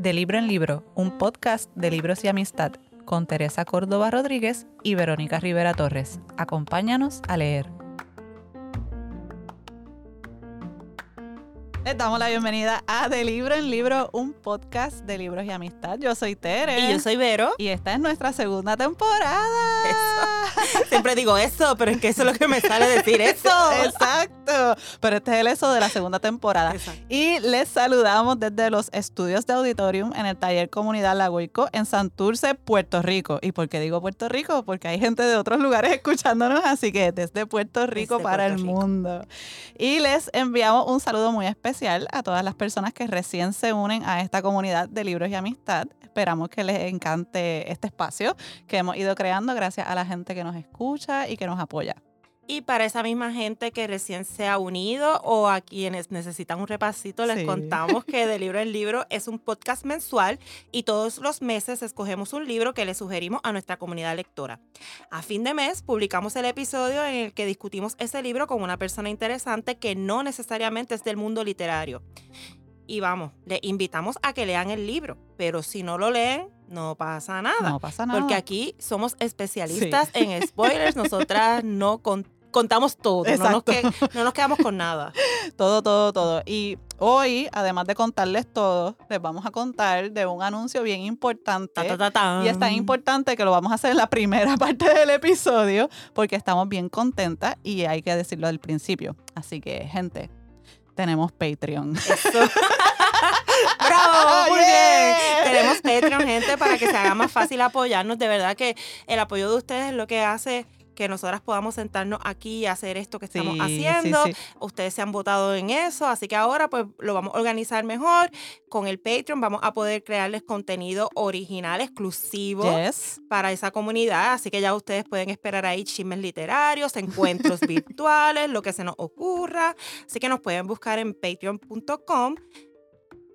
De Libro en Libro, un podcast de libros y amistad con Teresa Córdoba Rodríguez y Verónica Rivera Torres. Acompáñanos a leer. Les damos la bienvenida a De Libro en Libro, un podcast de libros y amistad. Yo soy Tere. Y yo soy Vero. Y esta es nuestra segunda temporada. Siempre digo eso, pero es que eso es lo que me sale decir eso. Exacto. Pero este es el eso de la segunda temporada. Exacto. Y les saludamos desde los estudios de Auditorium en el taller Comunidad Lagoico en Santurce, Puerto Rico. ¿Y por qué digo Puerto Rico? Porque hay gente de otros lugares escuchándonos, así que desde Puerto Rico Desde para Puerto el Rico. mundo. Y les enviamos un saludo muy especial a todas las personas que recién se unen a esta comunidad de libros y amistad. Esperamos que les encante este espacio que hemos ido creando gracias a la gente que nos escucha y que nos apoya. Y para esa misma gente que recién se ha unido o a quienes necesitan un repasito, les Sí. contamos que De Libro en Libro es un podcast mensual y todos los meses escogemos un libro que le sugerimos a nuestra comunidad lectora. A fin de mes publicamos el episodio en el que discutimos ese libro con una persona interesante que no necesariamente es del mundo literario. Y vamos, les invitamos a que lean el libro, pero si no lo leen, no pasa nada. No pasa nada. Porque aquí somos especialistas en spoilers, nosotras no con- contamos todo, no nos, Exacto. que- no nos quedamos con nada. Todo, todo, todo. Y hoy, además de contarles todo, les vamos a contar de un anuncio bien importante. Ta, ta, ta, tan. Y es tan importante que lo vamos a hacer en la primera parte del episodio porque estamos bien contentas y hay que decirlo al principio. Así que, gente, tenemos Patreon. Eso. ¡Bravo! Muy Yeah. bien. Tenemos Patreon, gente, para que se haga más fácil apoyarnos. De verdad que el apoyo de ustedes es lo que hace que nosotras podamos sentarnos aquí y hacer esto que estamos Sí, haciendo. sí, sí. Ustedes se han votado en eso, así que ahora pues lo vamos a organizar mejor. Con el Patreon vamos a poder crearles contenido original, exclusivo. Yes. para esa comunidad, así que ya ustedes pueden esperar ahí chismes literarios, encuentros virtuales, lo que se nos ocurra, así que nos pueden buscar en patreon.com.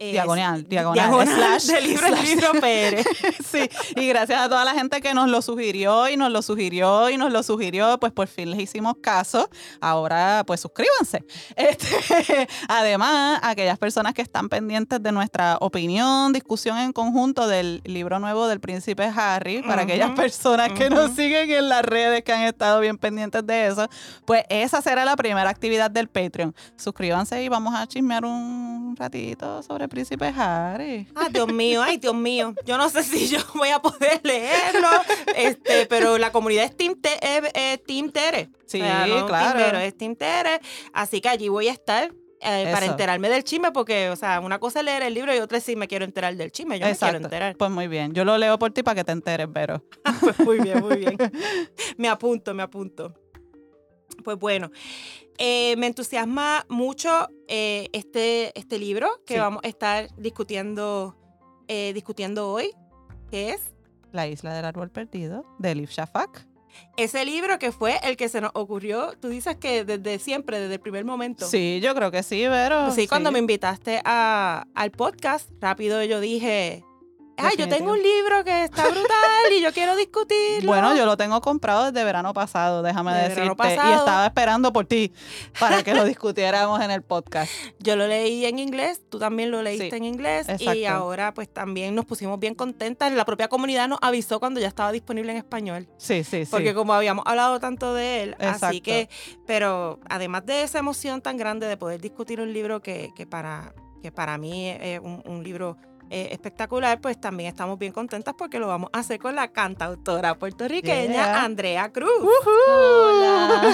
eh, Diagonal, diagonal, diagonal slash, de libro slash. libro Pérez. Sí, y gracias a toda la gente que nos lo sugirió y nos lo sugirió y nos lo sugirió, pues por fin les hicimos caso. Ahora, pues suscríbanse. Este, además, aquellas personas que están pendientes de nuestra opinión, discusión en conjunto del libro nuevo del príncipe Harry, para aquellas personas que nos siguen en las redes, que han estado bien pendientes de eso, pues esa será la primera actividad del Patreon. Suscríbanse y vamos a chismear un ratito sobre príncipe Harry. Ay, Dios mío, ay, Dios mío. Yo no sé si yo voy a poder leerlo, este, pero la comunidad es Team, Te- eh, eh, Team Tere. Sí, no claro. Vero, es Team Tere. Así que allí voy a estar. eh, para enterarme del chisme, porque, o sea, una cosa es leer el libro y otra es si me quiero enterar del chisme. Yo me quiero enterar. Pues muy bien. Yo lo leo por ti para que te enteres, Vero. Pues muy bien, muy bien. Me apunto, me apunto. Pues bueno, eh, me entusiasma mucho eh, este, este libro que Sí. vamos a estar discutiendo, eh, discutiendo hoy, que es La isla del árbol perdido, de Elif Shafak. ese libro que fue el que se nos ocurrió, tú dices que desde siempre, desde el primer momento. Sí, yo creo que sí, Vero. Pues sí, cuando me invitaste a- al podcast, rápido yo dije, ay, yo tengo un libro que está brutal y yo quiero discutirlo. Bueno, yo lo tengo comprado desde verano pasado, déjame De decirte. verano Y pasado. estaba esperando por ti para que lo discutiéramos en el podcast. Yo lo leí en inglés, tú también lo leíste Sí, en inglés y exacto. ahora pues también nos pusimos bien contentas. La propia comunidad nos avisó cuando ya estaba disponible en español, Sí, sí, sí. porque como habíamos hablado tanto de él, Exacto. así que, pero además de esa emoción tan grande de poder discutir un libro que, que para, que para mí es un, un libro eh, espectacular, pues también estamos bien contentas porque lo vamos a hacer con la cantautora puertorriqueña Yeah. Andrea Cruz. Hola.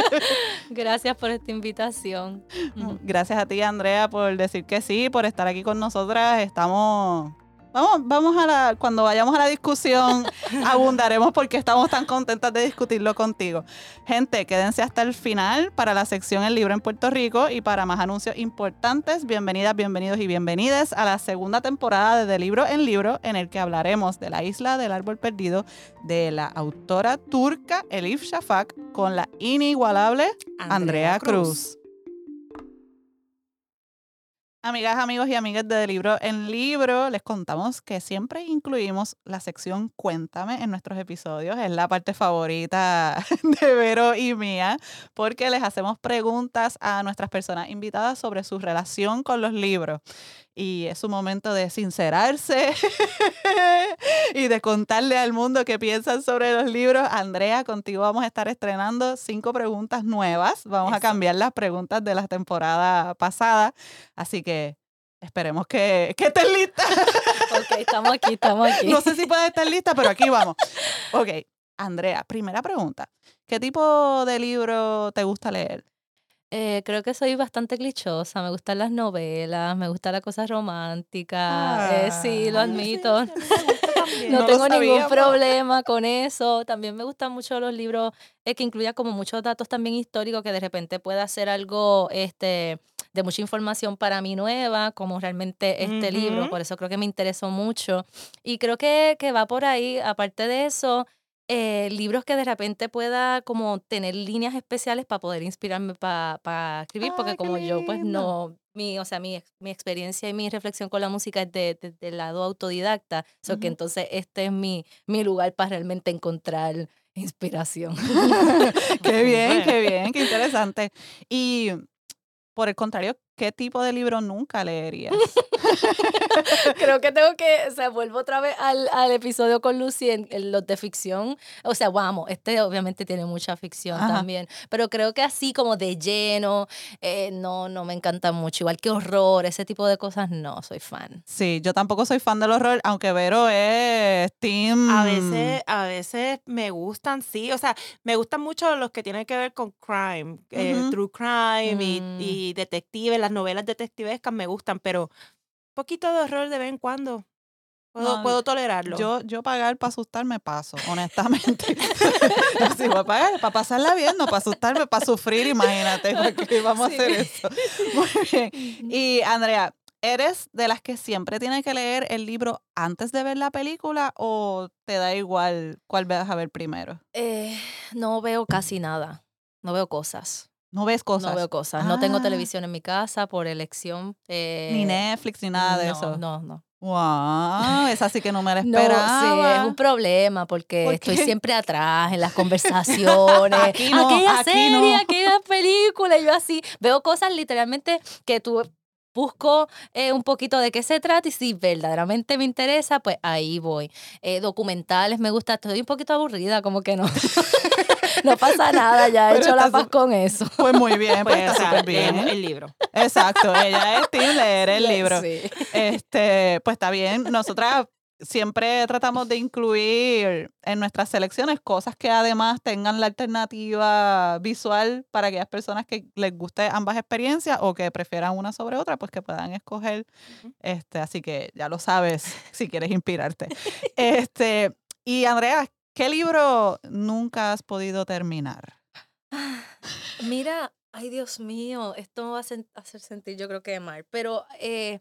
Gracias por esta invitación. Gracias a ti, Andrea, por decir que sí, por estar aquí con nosotras. Estamos. Vamos, vamos a la. Cuando vayamos a la discusión, abundaremos porque estamos tan contentas de discutirlo contigo. Gente, quédense hasta el final para la sección El libro en Puerto Rico y para más anuncios importantes. Bienvenidas, bienvenidos y bienvenidas a la segunda temporada de De Libro en Libro, en el que hablaremos de la isla del árbol perdido de la autora turca Elif Shafak con la inigualable Andrea, Cruz. Amigas, amigos y amigas de Libro en Libro, les contamos que siempre incluimos la sección Cuéntame en nuestros episodios. Es la parte favorita de Vero y mía, porque les hacemos preguntas a nuestras personas invitadas sobre su relación con los libros. Y es un momento de sincerarse y de contarle al mundo qué piensan sobre los libros. Andrea, contigo vamos a estar estrenando cinco preguntas nuevas. Vamos a cambiar las preguntas de la temporada pasada. Así que esperemos que, que estés lista. Ok, estamos aquí, estamos aquí. No sé si puedes estar lista, pero aquí vamos. Ok, Andrea, primera pregunta. ¿Qué tipo de libro te gusta leer? Eh, creo que soy bastante clichosa. Me gustan las novelas, me gusta la cosa romántica. eh, sí, lo Ah, admito. No No, lo tengo ningún problema con eso. También me gustan mucho los libros eh, que incluyan como muchos datos también históricos que de repente pueda ser algo este, de mucha información para mí nueva, como realmente este libro. Por eso creo que me interesó mucho. Y creo que, que va por ahí. Aparte de eso, eh, libros que de repente pueda como tener líneas especiales para poder inspirarme para escribir, porque qué como yo pues no, mi, o sea, mi, mi experiencia y mi reflexión con la música es de, de- del lado autodidacta, so que entonces este es mi, mi lugar para realmente encontrar inspiración. qué bien, qué bien, qué interesante. Y por el contrario, ¿qué tipo de libro nunca leerías? Creo que tengo que, o sea, vuelvo otra vez al, al episodio con Lucy en, en los de ficción. O sea, vamos, este obviamente tiene mucha ficción Ajá. también, pero creo que así como de lleno, eh, no, no me encanta mucho. Igual que horror, ese tipo de cosas, no soy fan. Sí, yo tampoco soy fan del horror, aunque Vero es team... A veces, a veces me gustan, sí. O sea, me gustan mucho los que tienen que ver con crime, eh, Ujú. true crime y- Mm. y, detectives, las novelas detectivescas me gustan, pero un poquito de horror de vez en cuando. Puedo, No, puedo tolerarlo. Yo, yo pagar para asustarme paso, honestamente. si voy a pagar para pasarla bien, no para asustarme, para sufrir, imagínate, porque vamos a hacer eso. Muy bien. Y Andrea, ¿eres de las que siempre tiene que leer el libro antes de ver la película o te da igual cuál vas a ver primero? Eh, no veo casi nada. No veo cosas. No ves cosas. No veo cosas. No tengo Ah. televisión en mi casa por elección. eh, Ni Netflix ni nada de no, eso. No, no. Wow, esa sí que no me la No, esperaba. sí, es un problema porque ¿Por estoy siempre atrás en las conversaciones. Aquí no, aquella aquí serie, no. aquella película, yo así veo cosas literalmente que tú busco eh, un poquito de qué se trata y si verdaderamente me interesa, pues ahí voy. Eh, documentales me gusta, estoy un poquito aburrida, como que no. no pasa nada, ya he Pero hecho la paz con eso. Pues muy bien, pues, Pues, está bien. el libro. Exacto, ella es team leer el libro. sí. Este, pues está bien. Nosotras siempre tratamos de incluir en nuestras selecciones cosas que además tengan la alternativa visual para aquellas personas que les guste ambas experiencias o que prefieran una sobre otra, pues que puedan escoger. Este, así que ya lo sabes si quieres inspirarte. Este, y Andrea, ¿qué libro nunca has podido terminar? Mira, ay Dios mío, esto me va a hacer sentir yo creo que mal, pero eh,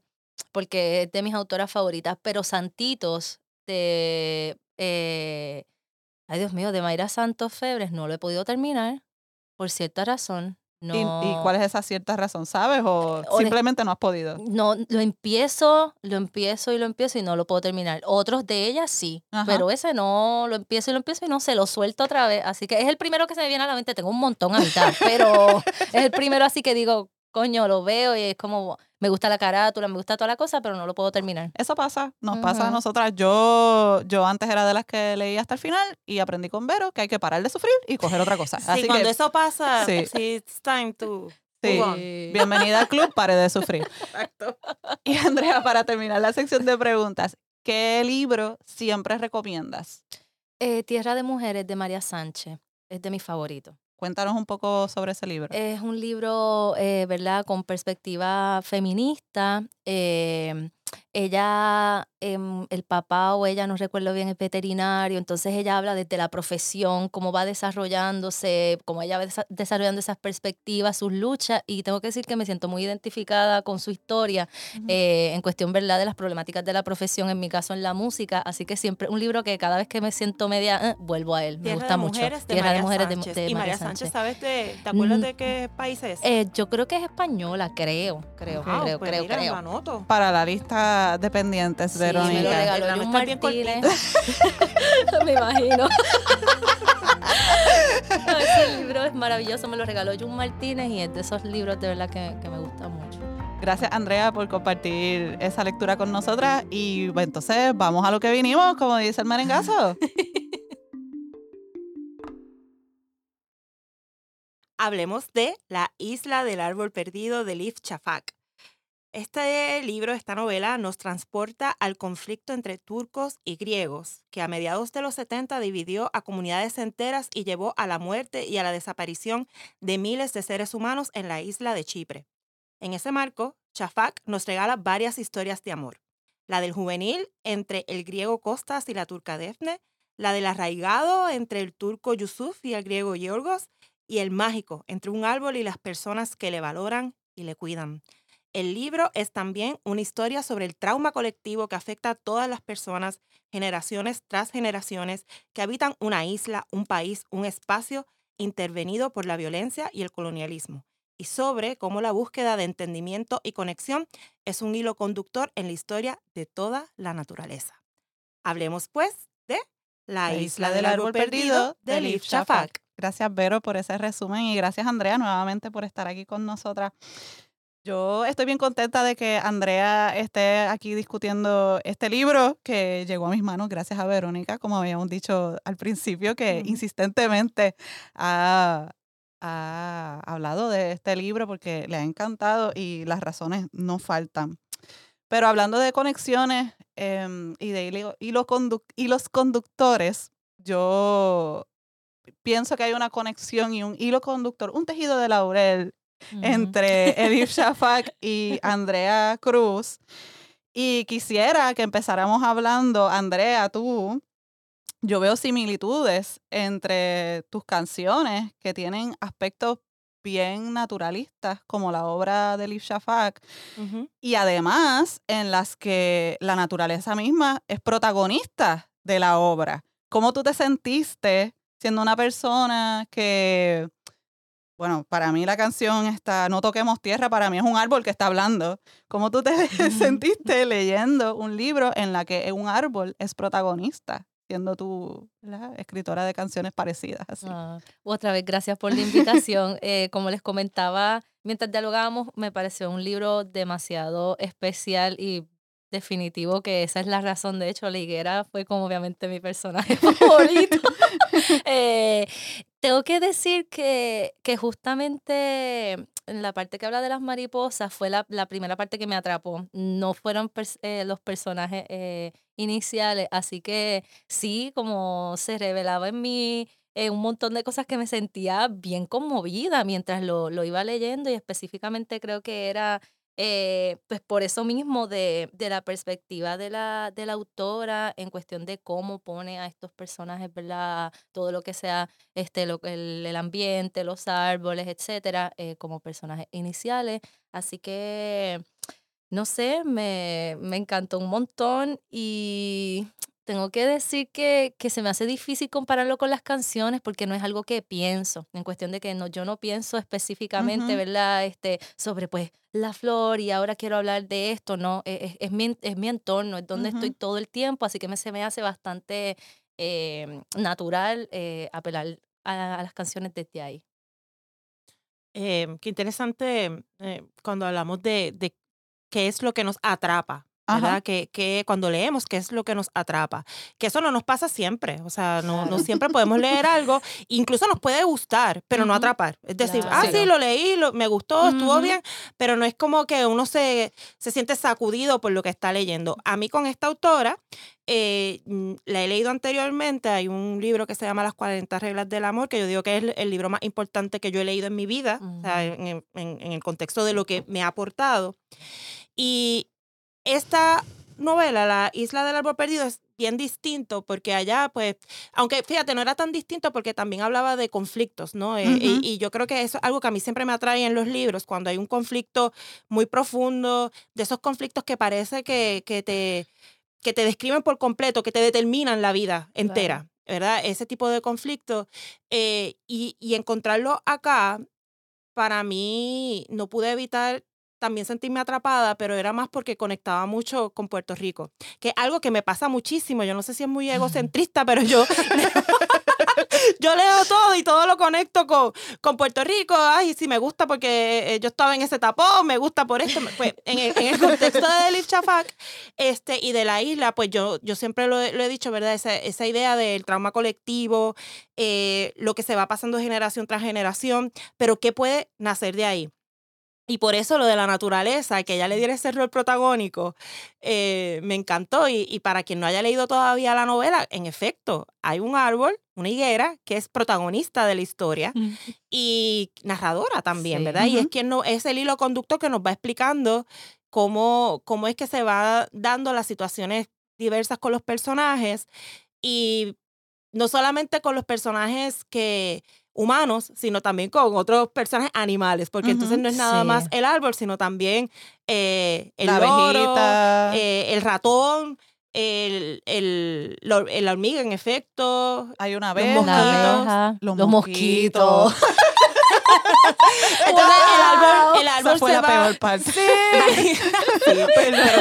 porque es de mis autoras favoritas, pero Santitos de, eh, ay Dios mío, de Mayra Santos Febres no lo he podido terminar por cierta razón. No, ¿Y, y cuál es esa cierta razón? ¿Sabes? ¿O simplemente no has podido? No, lo empiezo, lo empiezo y lo empiezo y no lo puedo terminar. Otros de ellas sí, Ajá. pero ese no, lo empiezo y lo empiezo y no se lo suelto otra vez. Así que es el primero que se me viene a la mente. Tengo un montón a mitad, pero es el primero así que digo, coño, lo veo y es como, me gusta la carátula, me gusta toda la cosa, pero no lo puedo terminar. Eso pasa, nos pasa a nosotras. Yo, yo antes era de las que leía hasta el final y aprendí con Vero que hay que parar de sufrir y coger otra cosa. Sí, Así cuando que, eso pasa, Sí. sí, it's time to sí, move on. bienvenida al club, pare de sufrir. Exacto. Y Andrea, para terminar la sección de preguntas, ¿qué libro siempre recomiendas? Eh, Tierra de Mujeres de María Sánchez es de mis favoritos. Cuéntanos un poco sobre ese libro. Es un libro, eh, ¿verdad?, con perspectiva feminista. eh, ella, em, el papá o ella, no recuerdo bien, es veterinario, entonces ella habla desde la profesión, cómo va desarrollándose, cómo ella va desa- desarrollando esas perspectivas, sus luchas, y tengo que decir que me siento muy identificada con su historia eh, en cuestión, ¿verdad?, de las problemáticas de la profesión, en mi caso en la música, así que siempre un libro que cada vez que me siento media, eh, vuelvo a él, me gusta de mucho. Mujeres de Tierra María de Mujeres de- Sánchez. de, y María Sánchez, ¿sabes de, ¿te acuerdas Mm. de qué país es? Eh, yo creo que es española, creo, creo, Wow, creo, pues creo, mira, creo. lo anoto. Para la lista de pendientes, Sí, me lo Verónica. regaló es bien Martínez. me imagino. No, ese libro es maravilloso, me lo regaló Jun Martínez y es de esos libros de verdad que, que me gusta mucho. Gracias, Andrea, por compartir esa lectura con nosotras. Y pues, entonces, vamos a lo que vinimos, como dice el merengazo. Hablemos de La isla del árbol perdido de Liv Shafak. Este libro, esta novela, nos transporta al conflicto entre turcos y griegos, que a mediados de los 70 dividió a comunidades enteras y llevó a la muerte y a la desaparición de miles de seres humanos en la isla de Chipre. En ese marco, Shafak nos regala varias historias de amor. La del juvenil entre el griego Costas y la turca Defne, la del arraigado entre el turco Yusuf y el griego Yorgos, y el mágico entre un árbol y las personas que le valoran y le cuidan. El libro es también una historia sobre el trauma colectivo que afecta a todas las personas, generaciones tras generaciones, que habitan una isla, un país, un espacio intervenido por la violencia y el colonialismo, y sobre cómo la búsqueda de entendimiento y conexión es un hilo conductor en la historia de toda la naturaleza. Hablemos pues de La, isla del árbol perdido de Liv Shafak. Gracias, Vero, por ese resumen y gracias, Andrea, nuevamente por estar aquí con nosotras. Yo estoy bien contenta de que Andrea esté aquí discutiendo este libro que llegó a mis manos gracias a Verónica, como habíamos dicho al principio, que insistentemente ha, ha hablado de este libro porque le ha encantado y las razones no faltan. Pero hablando de conexiones em, y de hilos conductores, yo pienso que hay una conexión y un hilo conductor, un tejido de laurel Entre Elif Shafak y Andrea Cruz. Y quisiera que empezáramos hablando, Andrea, tú, yo veo similitudes entre tus canciones que tienen aspectos bien naturalistas, como la obra de Elif Shafak, y además en las que la naturaleza misma es protagonista de la obra. ¿Cómo tú te sentiste siendo una persona que, bueno, para mí la canción está No toquemos tierra, para mí es un árbol que está hablando. ¿Cómo tú te sentiste leyendo un libro en la que un árbol es protagonista, siendo tú ¿verdad? escritora de canciones parecidas? Así. Ah, otra vez, gracias por la invitación. Eh, como les comentaba, mientras dialogábamos, me pareció un libro demasiado especial y definitivo que esa es la razón. De hecho, la higuera fue como obviamente mi personaje favorito. Eh, tengo que decir que, que justamente en la parte que habla de las mariposas fue la, la primera parte que me atrapó. No fueron eh, los personajes eh, iniciales, así que sí, como se revelaba en mí eh, un montón de cosas que me sentía bien conmovida mientras lo, lo iba leyendo y específicamente creo que era eh, pues por eso mismo de, de la perspectiva de la, de la autora en cuestión de cómo pone a estos personajes, ¿verdad? Todo lo que sea este, lo, el, el ambiente, los árboles, etcétera, eh, como personajes iniciales. Así que, no sé, me, me encantó un montón y tengo que decir que, que se me hace difícil compararlo con las canciones porque no es algo que pienso, en cuestión de que no, yo no pienso específicamente. ¿verdad? Este, sobre pues la flor y ahora quiero hablar de esto, no, e- es, es mi, es mi entorno, es donde estoy todo el tiempo, así que me, se me hace bastante eh, natural eh, apelar a, a las canciones desde ahí. Eh, qué interesante eh, cuando hablamos de, de qué es lo que nos atrapa. ¿Verdad? Que, que cuando leemos, qué es lo que nos atrapa. Que eso no nos pasa siempre, o sea, no, no Claro. siempre podemos leer algo, incluso nos puede gustar, pero no Ujú. atrapar. Es decir, ah, sí, Claro. lo leí, lo- me gustó, estuvo Ujú. bien, pero no es como que uno se, se siente sacudido por lo que está leyendo. A mí con esta autora, eh, mm, la he leído anteriormente, hay un libro que se llama Las 40 reglas del amor, que yo digo que es el, el libro más importante que yo he leído en mi vida, o sea, en, en- en el contexto de lo que me ha aportado. Y esta novela, La Isla del Árbol Perdido, es bien distinto porque allá, pues, aunque fíjate, no era tan distinto porque también hablaba de conflictos, ¿no? Eh, y, yo creo que eso es algo que a mí siempre me atrae en los libros, cuando hay un conflicto muy profundo, de esos conflictos que parece que, que te, que te describen por completo, que te determinan la vida entera, ¿verdad? Ese tipo de conflicto. eh, y, y encontrarlo acá, para mí, no pude evitar también sentirme atrapada, pero era más porque conectaba mucho con Puerto Rico, que es algo que me pasa muchísimo. Yo no sé si es muy egocentrista, pero yo, yo leo todo y todo lo conecto con, con Puerto Rico. Ay, sí, me gusta porque eh, yo estaba en ese tapón, me gusta por esto. Pues en el, en el contexto de Elif Shafak este, y de la isla, pues yo, yo siempre lo, he- lo he dicho, ¿verdad? Esa, esa idea del trauma colectivo, eh, lo que se va pasando generación tras generación, pero ¿qué puede nacer de ahí? Y por eso lo de la naturaleza, que ella le diera ese rol protagónico, eh, me encantó. Y, y para quien no haya leído todavía la novela, en efecto, hay un árbol, una higuera, que es protagonista de la historia y narradora también, Sí. ¿verdad? Y es quien no, es el hilo conductor que nos va explicando cómo, cómo es que se va dando las situaciones diversas con los personajes. Y no solamente con los personajes que humanos, sino también con otros personajes animales, porque entonces no es nada sí. más el árbol, sino también eh, el la loro, abejita. eh, el ratón, el, el, la- el hormiga en efecto. hay una los abeja. mosquitos, La abeja, los los, mosquitos. Entonces el árbol, el árbol fue se la va- peor parte. Sí, pero,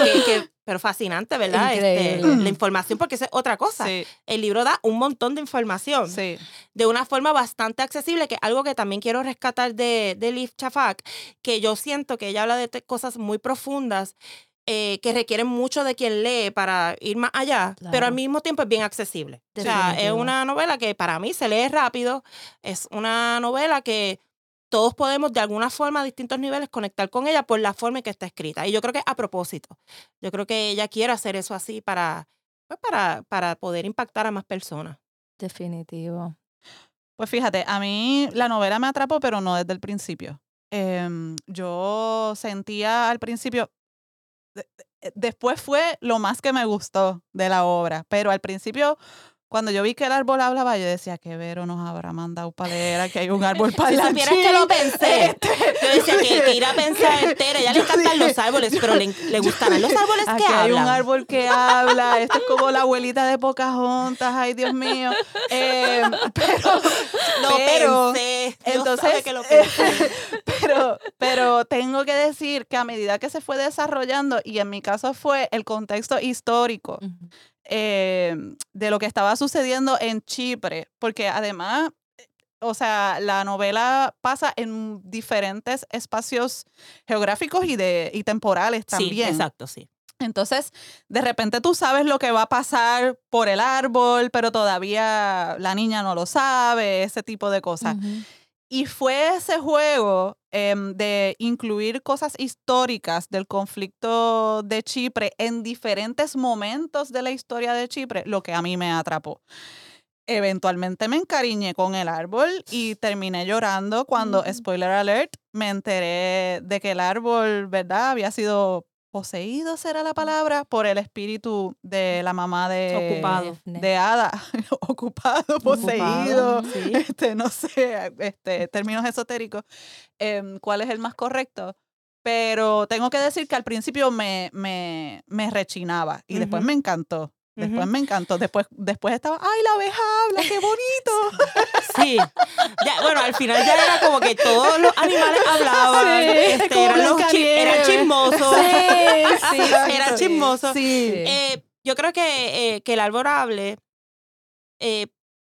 que- que- pero fascinante, ¿verdad? Este, la información, porque esa es otra cosa. Sí, El libro da un montón de información sí. de una forma bastante accesible, que es algo que también quiero rescatar de, de Liv Shafak, que yo siento que ella habla de cosas muy profundas eh, que requieren mucho de quien lee para ir más allá, pero al mismo tiempo es bien accesible. O sea, es una novela que para mí se lee rápido, es una novela que todos podemos de alguna forma a distintos niveles conectar con ella por la forma en que está escrita. Y yo creo que a propósito. Yo creo que ella quiere hacer eso así para, pues, para, para poder impactar a más personas. Definitivo. Pues fíjate, a mí la novela me atrapó, pero no desde el principio. Em, yo sentía al principio, de- de- después fue lo más que me gustó de la obra, pero al principio, cuando yo vi que el árbol hablaba, yo decía, que Vero nos habrá mandado para leer, aquí hay un árbol para Si la supieras que lo pensé. Yo decía que, que ir a pensar entera. Ya le encantan los árboles, pero le, le gustarán los árboles Aquí que hay un hablan. árbol que habla, esto es como la abuelita de Pocahontas, ay Dios mío. Em, pero, Lo pero- pensé. Dios entonces, sabe que lo pensé. pero, pero tengo que decir que a medida que se fue desarrollando, y en mi caso fue el contexto histórico. Eh, de lo que estaba sucediendo en Chipre, porque además, eh, o sea, la novela pasa en diferentes espacios geográficos y, de, y temporales Sí, también. exacto, sí. Entonces, de repente tú sabes lo que va a pasar por el árbol, pero todavía la niña no lo sabe, ese tipo de cosas. Ujú. Y fue ese juego em, de incluir cosas históricas del conflicto de Chipre en diferentes momentos de la historia de Chipre, lo que a mí me atrapó. Eventualmente me encariñé con el árbol y terminé llorando cuando, Ujú. spoiler alert, me enteré de que el árbol, ¿verdad? Había sido poseído, será la palabra, por el espíritu de la mamá de, Ocupado. De Ada. Ocupado, poseído Ocupado, sí. este, no sé, este, términos esotéricos, em, cuál es el más correcto. Pero tengo que decir que al principio me, me, me rechinaba y después me encantó. Después me encantó. Después, después estaba, ¡ay, la abeja habla! ¡Qué bonito! Sí. Ya, bueno, al final ya era como que todos los animales hablaban. Sí, este, eran, los chi- eran chismosos. Sí, Era chismoso. Sí. Eh, yo creo que, eh, que el árbol hable, eh,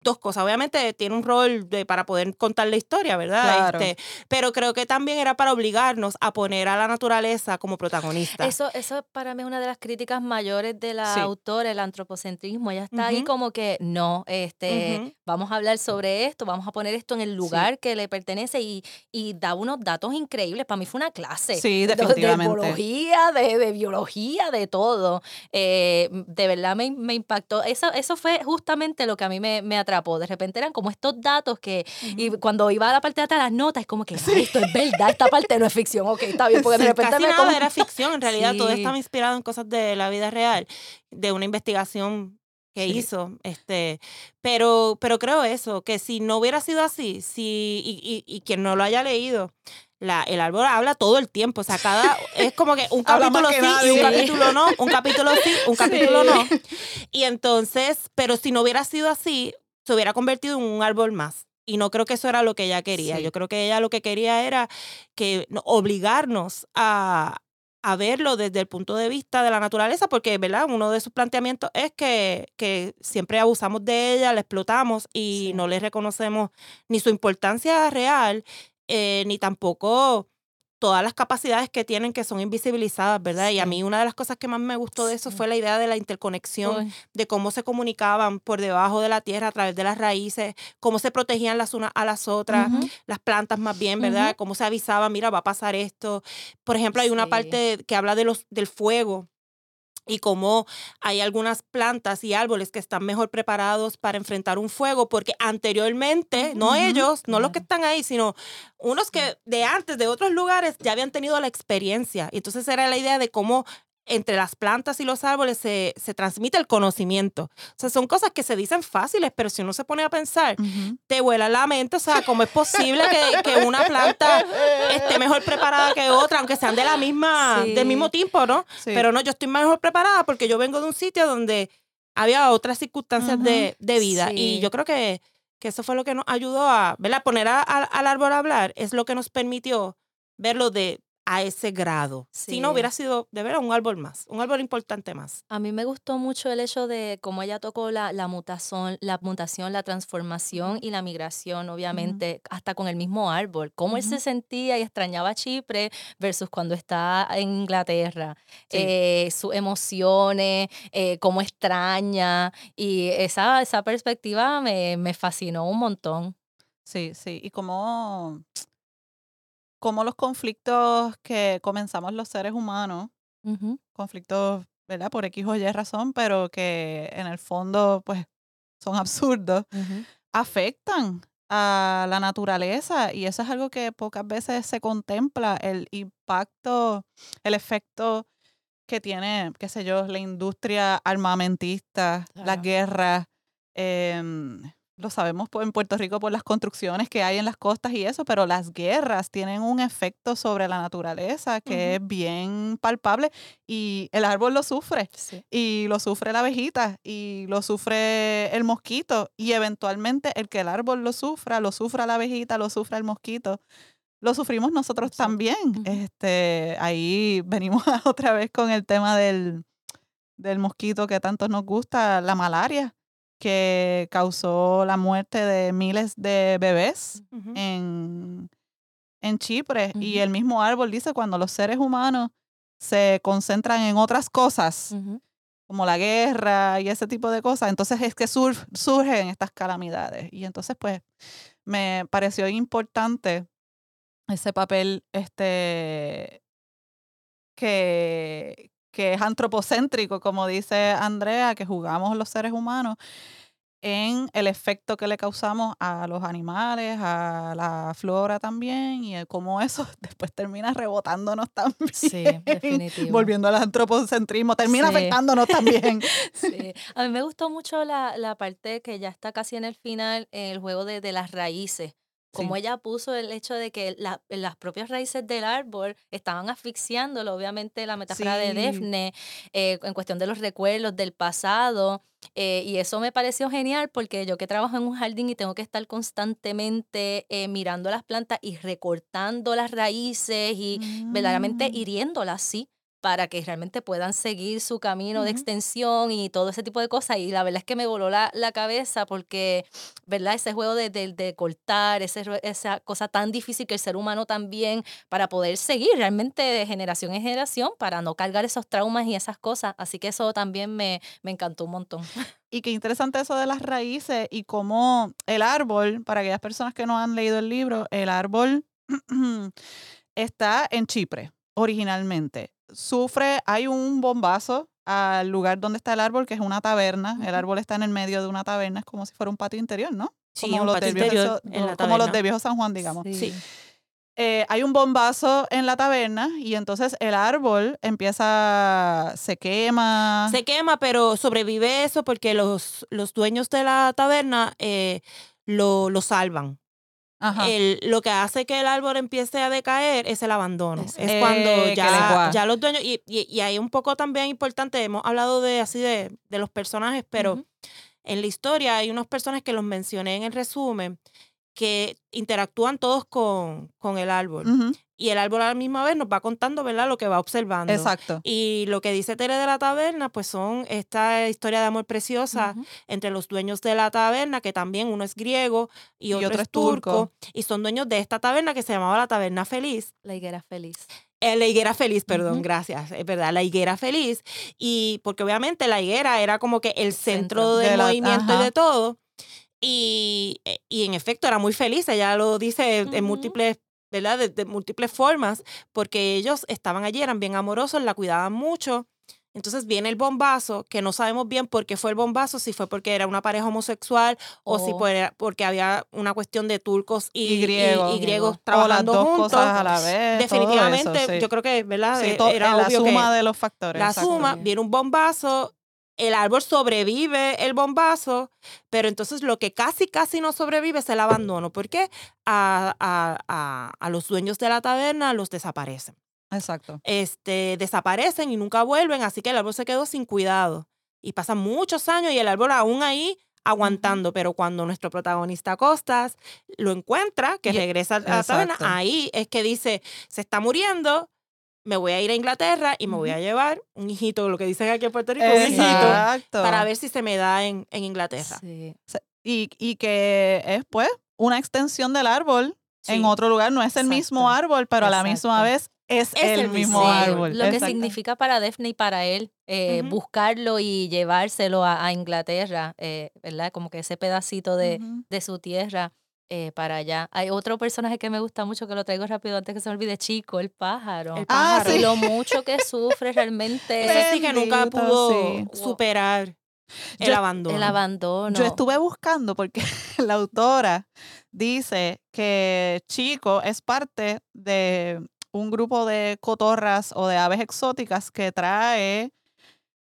dos cosas. Obviamente tiene un rol de, para poder contar la historia, ¿verdad? Claro. Este, pero creo que también era para obligarnos a poner a la naturaleza como protagonista. Eso, eso para mí es una de las críticas mayores de la Sí. autora, el antropocentrismo. Ella está ahí como que no, este, vamos a hablar sobre esto, vamos a poner esto en el lugar que le pertenece y, y da unos datos increíbles. Para mí fue una clase. Sí, de- definitivamente. De biología, de, de biología, de todo. Eh, de verdad me, me impactó. Eso, eso fue justamente lo que a mí me, me atrapó. De repente eran como estos datos que, y cuando iba a la parte de atrás, las notas, es como que, "Ay, esto es verdad, esta parte no es ficción. Ok, está bien, porque de repente Casi me nada como- era ficción, en realidad todo estaba inspirado en cosas de la vida real, de una investigación que Sí. hizo, este, pero, pero creo eso, que si no hubiera sido así, si, y, y, y quien no lo haya leído, la, el árbol habla todo el tiempo, o sea, cada, es como que un capítulo que sí y un capítulo no, un capítulo sí, un capítulo Sí. no. Y entonces, pero si no hubiera sido así, se hubiera convertido en un árbol más. Y no creo que eso era lo que ella quería. Sí. Yo creo que ella lo que quería era que no- obligarnos a, a verlo desde el punto de vista de la naturaleza, porque, ¿verdad? Uno de sus planteamientos es que, que siempre abusamos de ella, la explotamos y Sí. no le reconocemos ni su importancia real, eh, ni tampoco todas las capacidades que tienen que son invisibilizadas, ¿verdad? Y a mí una de las cosas que más me gustó de eso Sí. fue la idea de la interconexión Uy, de cómo se comunicaban por debajo de la tierra a través de las raíces, cómo se protegían las unas a las otras, las plantas más bien, ¿verdad? Cómo se avisaba, mira, va a pasar esto. Por ejemplo, hay una Sí. parte que habla de los, del fuego y cómo hay algunas plantas y árboles que están mejor preparados para enfrentar un fuego, porque anteriormente, no ellos, no los que están ahí, sino unos que de antes, de otros lugares, ya habían tenido la experiencia. Entonces era la idea de cómo entre las plantas y los árboles se, se transmite el conocimiento. O sea, son cosas que se dicen fáciles, pero si uno se pone a pensar, te vuela la mente, o sea, cómo es posible que, que una planta esté mejor preparada que otra, aunque sean de la misma, Sí. del mismo tiempo, ¿no? Sí. Pero no, yo estoy mejor preparada porque yo vengo de un sitio donde había otras circunstancias de, de vida. Sí. Y yo creo que, que eso fue lo que nos ayudó a, ¿verdad? Poner a- a- al árbol a hablar es lo que nos permitió verlo de a ese grado. Si no, hubiera sido de veras un árbol más, un árbol importante más. A mí me gustó mucho el hecho de cómo ella tocó la, la mutación, la mutación, la transformación y la migración, obviamente, hasta con el mismo árbol. Cómo él se sentía y extrañaba Chipre versus cuando está en Inglaterra. Sí. Eh, sus emociones, eh, cómo extraña. Y esa, esa perspectiva me, me fascinó un montón. Sí, sí. Y cómo, cómo los conflictos que comenzamos los seres humanos, conflictos, ¿verdad? Por X o Y razón, pero que en el fondo, pues, son absurdos, afectan a la naturaleza y eso es algo que pocas veces se contempla, el impacto, el efecto que tiene, qué sé yo, la industria armamentista, las Claro. guerras, em, lo sabemos en Puerto Rico por las construcciones que hay en las costas y eso, pero las guerras tienen un efecto sobre la naturaleza que es bien palpable y el árbol lo sufre Sí. y lo sufre la abejita y lo sufre el mosquito y eventualmente el que el árbol lo sufra, lo sufra la abejita, lo sufra el mosquito, lo sufrimos nosotros también. Este, ahí venimos otra vez con el tema del, del mosquito que tanto nos gusta, la malaria, que causó la muerte de miles de bebés en, en Chipre. Y el mismo árbol dice cuando los seres humanos se concentran en otras cosas, como la guerra y ese tipo de cosas, entonces es que sur- surgen estas calamidades. Y entonces, pues, me pareció importante ese papel este, que, que es antropocéntrico, como dice Andrea, que jugamos los seres humanos en el efecto que le causamos a los animales, a la flora también, y cómo eso después termina rebotándonos también. Sí, definitivo. Volviendo al antropocentrismo, termina Sí. afectándonos también. Sí. A mí me gustó mucho la, la parte que ya está casi en el final, el juego de, de las raíces. Como Sí. ella puso el hecho de que la- las propias raíces del árbol estaban asfixiándolo, obviamente la metáfora de. Defne, eh, en cuestión de los recuerdos del pasado, eh, y eso me pareció genial porque yo que trabajo en un jardín y tengo que estar constantemente eh, mirando las plantas y recortando las raíces y verdaderamente Mm. hiriéndolas, sí, para que realmente puedan seguir su camino de extensión y todo ese tipo de cosas. Y la verdad es que me voló la, la cabeza porque, ¿verdad? Ese juego de, de- de cortar, ese, esa cosa tan difícil que el ser humano también, para poder seguir realmente de generación en generación, para no cargar esos traumas y esas cosas. Así que eso también me, me encantó un montón. Y qué interesante eso de las raíces y cómo el árbol, para aquellas personas que no han leído el libro, el árbol está en Chipre originalmente. Sufre, hay un bombazo al lugar donde está el árbol, que es una taberna. El árbol está en el medio de una taberna, es como si fuera un patio interior, ¿no? Sí, como un los patio del viejo interior Sa- en la como los de Viejo San Juan, digamos. Sí. Eh, hay un bombazo en la taberna y entonces el árbol empieza, se quema. Se quema, pero sobrevive eso porque los, los dueños de la taberna eh, lo, lo salvan. El- lo que hace que el árbol empiece a decaer es el abandono. Es Eh, cuando que ya, ya los dueños, y, y, y hay un poco también importante, hemos hablado de así de, de los personajes, pero en la historia hay unos personajes que los mencioné en el resumen que interactúan todos con, con el árbol. Y el árbol a la misma vez nos va contando, ¿verdad?, lo que va observando. Exacto. Y lo que dice Tere de la taberna, pues son esta historia de amor preciosa entre los dueños de la taberna, que también uno es griego y, otro, es turco, y son dueños de esta taberna que se llamaba la Taberna Feliz. La higuera feliz. Eh, la higuera feliz, perdón, gracias, es verdad, la higuera feliz. Y porque obviamente la higuera era como que el centro Centro. del De la- movimiento y de todo. Y, eh, y en efecto era muy feliz, ella lo dice en múltiples, ¿verdad? De, de múltiples formas, porque ellos estaban allí, eran bien amorosos, la cuidaban mucho. Entonces viene el bombazo, que no sabemos bien por qué fue el bombazo, si fue porque era una pareja homosexual o si por- porque había una cuestión de turcos y, Y griegos. y griegos o las trabajando dos juntos. cosas a la vez. todo Definitivamente, eso, sí. yo creo que, ¿verdad? Sí, Eh, Era la obvio que suma de los factores. la suma, viene un bombazo, el árbol sobrevive el bombazo, pero entonces lo que casi, casi no sobrevive es el abandono, porque a, a, a, a los dueños de la taberna los desaparecen. Exacto. Este, desaparecen y nunca vuelven, así que el árbol se quedó sin cuidado. Y pasan muchos años y el árbol aún ahí aguantando, pero cuando nuestro protagonista Costas lo encuentra, que regresa a la taberna, ahí es que dice, se está muriendo, me voy a ir a Inglaterra y me voy a llevar un hijito, lo que dicen aquí en Puerto Rico, un hijito, Exacto. para ver si se me da en, en Inglaterra. Sí. Y, y que es pues una extensión del árbol en otro lugar. No es el mismo árbol, pero a la misma vez es, Es el, el mismo árbol. Lo que significa para Daphne y para él eh, buscarlo y llevárselo a, a Inglaterra, eh, ¿verdad? Como que ese pedacito de, de su tierra eh, para allá. Hay otro personaje que me gusta mucho, que lo traigo rápido antes que se me olvide, Chico, el pájaro. El Ah, pájaro. Y sí. lo mucho que sufre realmente Ese sí que nunca pudo sí. superar el Yo- abandono. el abandono. Yo estuve buscando porque la autora dice que Chico es parte de un grupo de cotorras o de aves exóticas que trae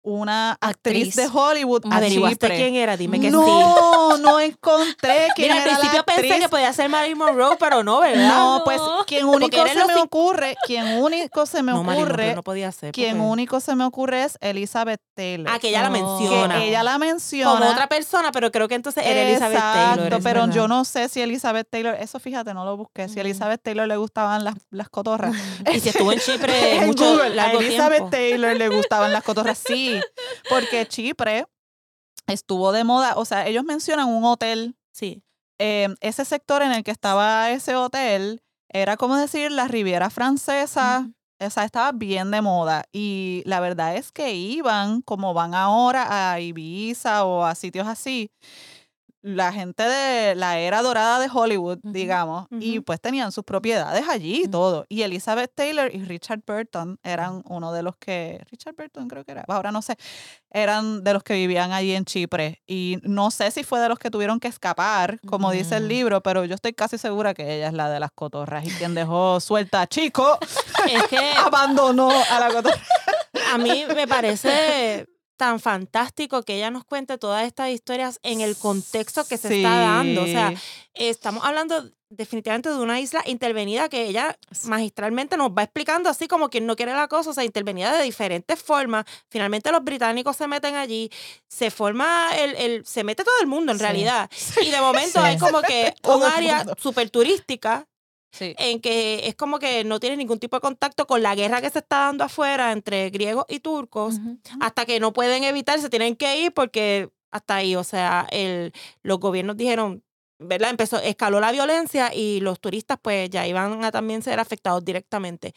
una actriz, Actriz. de Hollywood a ¿Averiguaste Chipre. quién era? Dime que sí. no, no encontré quién Mira, al era la principio pensé que podía ser Marilyn Monroe, pero no, ¿verdad? No, No. pues quien único se me ocurre, quien único se me no, ocurre, no podía ser. quien porque- único se me ocurre es Elizabeth Taylor. Ah, que ella la No. menciona. que ella la menciona. Como otra persona, pero creo que entonces era Elizabeth Exacto, Taylor. es pero verdad. yo no sé si Elizabeth Taylor, eso fíjate, no lo busqué, si a. Elizabeth Taylor le gustaban las, las cotorras. Y si estuvo en Chipre mucho Google, a Elizabeth tiempo. Taylor le gustaban las cotorras, sí, porque Chipre estuvo de moda, o sea, ellos mencionan un hotel, Sí. eh, ese sector en el que estaba ese hotel era como decir la Riviera Francesa, o sea, estaba bien de moda y la verdad es que iban como van ahora a Ibiza o a sitios así. La gente de la era dorada de Hollywood, digamos, y pues tenían sus propiedades allí y todo. Y Elizabeth Taylor y Richard Burton eran uno de los que, Richard Burton creo que era, ahora no sé, eran de los que vivían allí en Chipre. Y no sé si fue de los que tuvieron que escapar, como dice el libro, pero yo estoy casi segura que ella es la de las cotorras y quien dejó suelta a Chico Es que abandonó a la cotorra. a mí me parece tan fantástico que ella nos cuente todas estas historias en el contexto que se está dando. O sea, estamos hablando definitivamente de una isla intervenida que ella magistralmente nos va explicando así como quien no quiere la cosa, o sea, intervenida de diferentes formas. Finalmente los británicos se meten allí, se forma el, el se mete todo el mundo en Sí. realidad. Y de momento Sí. hay como que un área súper turística Sí. en que es como que no tiene ningún tipo de contacto con la guerra que se está dando afuera entre griegos y turcos hasta que no pueden evitar, se tienen que ir porque hasta ahí, o sea, el, los gobiernos dijeron, ¿verdad? Empezó, escaló la violencia y los turistas pues ya iban a también ser afectados directamente.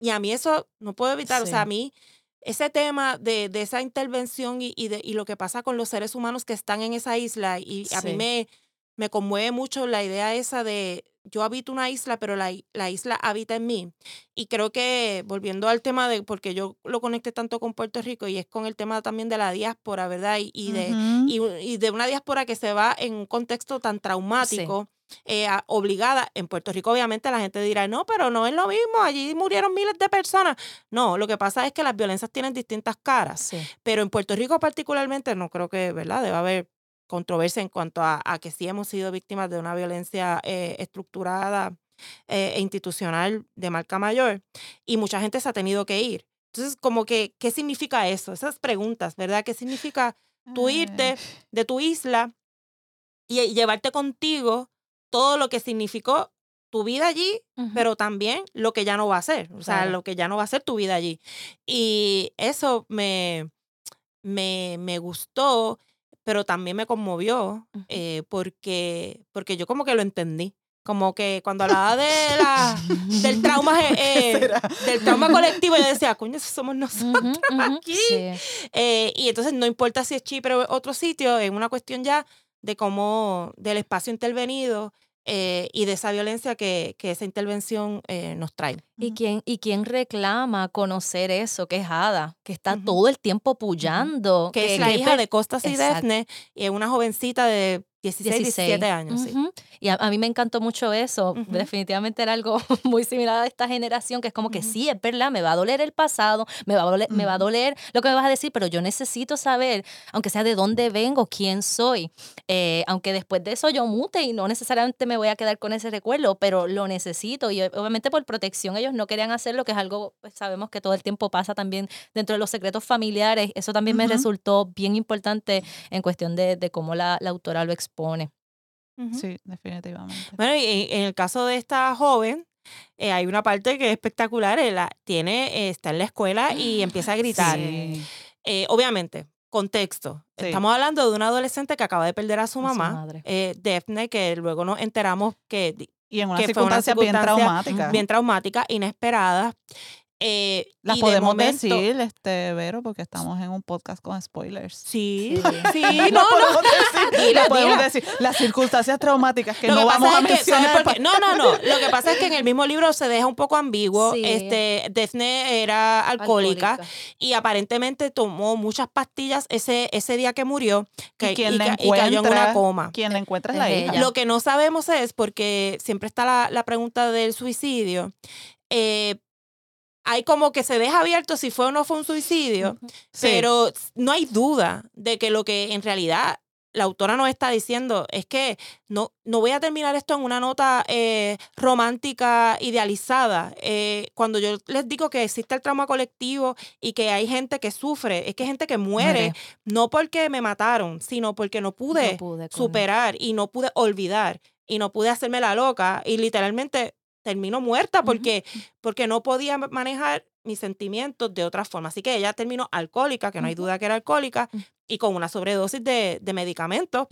Y a mí eso no puedo evitar, o sea, a mí ese tema de, de esa intervención y, y, de, y lo que pasa con los seres humanos que están en esa isla y a mí me, me conmueve mucho la idea esa de, yo habito una isla, pero la, la isla habita en mí. Y creo que, volviendo al tema de, porque yo lo conecté tanto con Puerto Rico y es con el tema también de la diáspora, ¿verdad? Y, y de, y, de una diáspora que se va en un contexto tan traumático, eh, obligada. En Puerto Rico, obviamente, la gente dirá, no, pero no es lo mismo, allí murieron miles de personas. No, lo que pasa es que las violencias tienen distintas caras. Sí. Pero en Puerto Rico particularmente no creo que, ¿verdad? Debe haber controversia en cuanto a, a que sí hemos sido víctimas de una violencia eh, estructurada eh, e institucional de marca mayor y mucha gente se ha tenido que ir. Entonces, como que, ¿qué significa eso? Esas preguntas, ¿verdad? ¿Qué significa tú Ay. irte de tu isla y, y llevarte contigo todo lo que significó tu vida allí Ujú. pero también lo que ya no va a ser, o sea, Claro. lo que ya no va a ser tu vida allí. Y eso me, me, me gustó, pero también me conmovió, eh, porque, porque yo como que lo entendí. Como que cuando hablaba de la, del trauma eh, del trauma colectivo, yo decía, coño, eso somos nosotros. Aquí. sí. Eh, y entonces no importa si es Chipre o otro sitio, es una cuestión ya de cómo, del espacio intervenido eh, y de esa violencia que, que esa intervención eh, nos trae. ¿Y quién, ¿Y quién reclama conocer eso? Que es Ada, que está todo el tiempo pullando. Que es la hija de Costas y. Defne y es una jovencita de 16, 17 años. sí. Ujú. Y a, a mí me encantó mucho eso. Ujú. Definitivamente era algo muy similar a esta generación, que es como que Ujú. sí, es verdad, me va a doler el pasado, me va a doler, me va a doler lo que me vas a decir, pero yo necesito saber, aunque sea de dónde vengo, quién soy. Eh, aunque después de eso yo mute y no necesariamente me voy a quedar con ese recuerdo, pero lo necesito. Y obviamente por protección ellos no querían hacerlo, que es algo, pues, sabemos que todo el tiempo pasa también dentro de los secretos familiares. Eso también me resultó bien importante en cuestión de, de cómo la, la autora lo expone. Ujú. Sí, definitivamente. Bueno, y en el caso de esta joven, eh, hay una parte que es espectacular. eh, la- tiene, eh, está en la escuela y empieza a gritar. Sí. Eh, obviamente, contexto. Sí. Estamos hablando de una adolescente que acaba de perder a su A mamá, eh, Daphne, que luego nos enteramos que Y en una que fue una circunstancia bien traumática. bien traumática, inesperada. Eh, Las de podemos momento- decir, este, Vero, porque estamos en un podcast con spoilers. Sí, Sí. sí, no, no. podemos decir, Dila, podemos dila. decir. Las circunstancias traumáticas que Lo no que vamos a es que, ¿sabes mencionar. No, no, no. Lo que pasa es que en el mismo libro se deja un poco ambiguo. Sí. Este, Daphne era alcohólica, y aparentemente tomó muchas pastillas ese, ese día que murió que, y quien y la ca- y cayó en una coma. quien la encuentra es la ella. hija. Lo que no sabemos es, porque siempre está la, la pregunta del suicidio, eh, hay como que se deja abierto si fue o no fue un suicidio, pero no hay duda de que lo que en realidad la autora nos está diciendo es que no, no voy a terminar esto en una nota eh, romántica idealizada. Eh, cuando yo les digo que existe el trauma colectivo y que hay gente que sufre, es que hay gente que muere, no porque me mataron, sino porque no pude No pude con- superar y no pude olvidar y no pude hacerme la loca y literalmente terminó muerta porque, porque no podía ma- manejar mis sentimientos de otra forma. Así que ella terminó alcohólica, que no hay duda que era alcohólica, Ujú. y con una sobredosis de, de medicamentos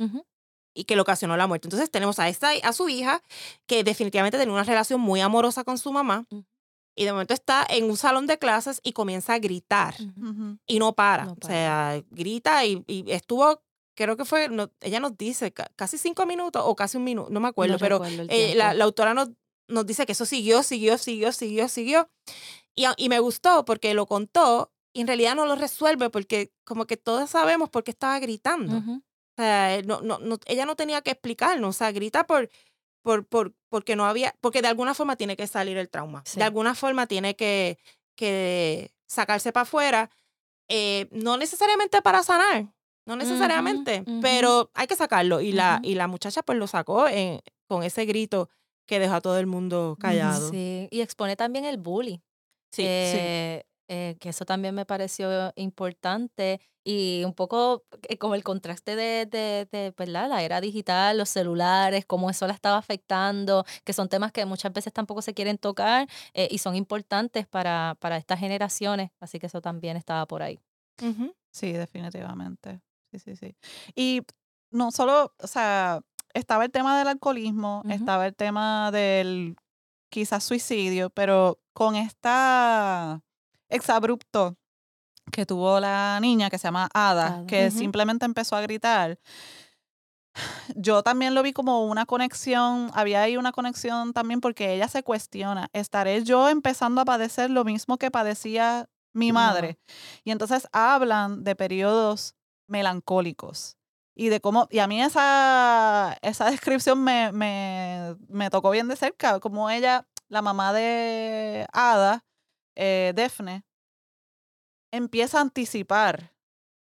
y que le ocasionó la muerte. Entonces tenemos a, esta, a su hija que definitivamente tenía una relación muy amorosa con su mamá Ujú. y de momento está en un salón de clases y comienza a gritar y no para. No O sea, grita y, y estuvo, creo que fue, no- ella nos dice ca- casi cinco minutos o casi un minuto, no me acuerdo, No pero eh, la, la autora nos, nos dice que eso siguió, siguió, siguió, siguió, siguió. Y, y me gustó porque lo contó y en realidad no lo resuelve porque como que todos sabemos por qué estaba gritando. Ujú. O sea, eh, no, no, no- ella no tenía que explicarnos, o sea, grita por, por, por, porque no había, porque de alguna forma tiene que salir el trauma, Sí. de alguna forma tiene que, que sacarse para afuera, eh, no necesariamente para sanar, no necesariamente, pero hay que sacarlo y la, y la muchacha pues lo sacó en- con ese grito que dejó a todo el mundo callado. Sí, y expone también el bullying. Sí, eh, eh, que eso también me pareció importante y un poco eh, como el contraste de, de, de, ¿verdad? la era digital, los celulares, cómo eso la estaba afectando, que son temas que muchas veces tampoco se quieren tocar eh, y son importantes para, para estas generaciones, así que eso también estaba por ahí. Sí, definitivamente. Sí, sí, sí. Y no solo, o sea, estaba el tema del alcoholismo, estaba el tema del quizás suicidio, pero con esta exabrupto que tuvo la niña que se llama Ada, Ada. que simplemente empezó a gritar, yo también lo vi como una conexión, había ahí una conexión también porque ella se cuestiona, ¿estaré yo empezando a padecer lo mismo que padecía mi madre? Y entonces hablan de periodos melancólicos y de cómo, y a mí esa, esa descripción me, me, me tocó bien de cerca, como ella, la mamá de Ada, eh, empieza a anticipar.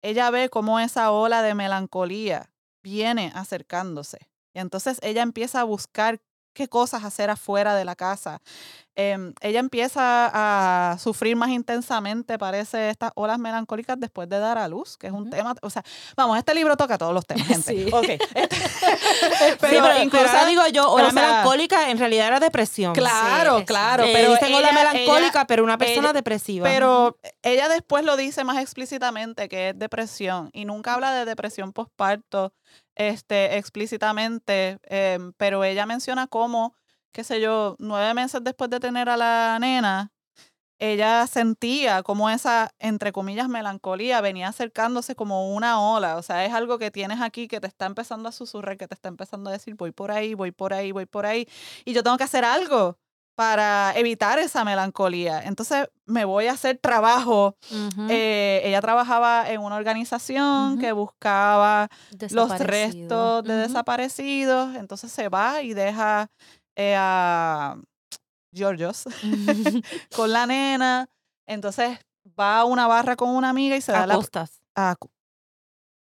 Ella ve cómo esa ola de melancolía viene acercándose. Y entonces ella empieza a buscar qué cosas hacer afuera de la casa. Em, ella empieza a sufrir más intensamente, parece, estas olas melancólicas después de dar a luz, que es un tema, o sea, vamos, este libro toca todos los temas, gente. Sí. Este- Sí, pero, incluso- pero ahora digo yo, ola o sea, melancólica en realidad era depresión. Claro, Sí, claro, Eh, pero dicen ola melancólica, ella- pero una persona ella- depresiva. Pero ella después lo dice más explícitamente que es depresión y nunca habla de depresión postparto este, explícitamente, em, pero ella menciona cómo, qué sé yo, nueve meses después de tener a la nena, ella sentía como esa, entre comillas, melancolía venía acercándose como una ola. O sea, es algo que tienes aquí que te está empezando a susurrar, que te está empezando a decir, voy por ahí, voy por ahí, voy por ahí. Y yo tengo que hacer algo para evitar esa melancolía. Entonces me voy a hacer trabajo. Eh, ella trabajaba en una organización que buscaba los restos de desaparecidos. Entonces se va y deja eh, a Georgios con la nena. Entonces va a una barra con una amiga y se da a la... costas. a-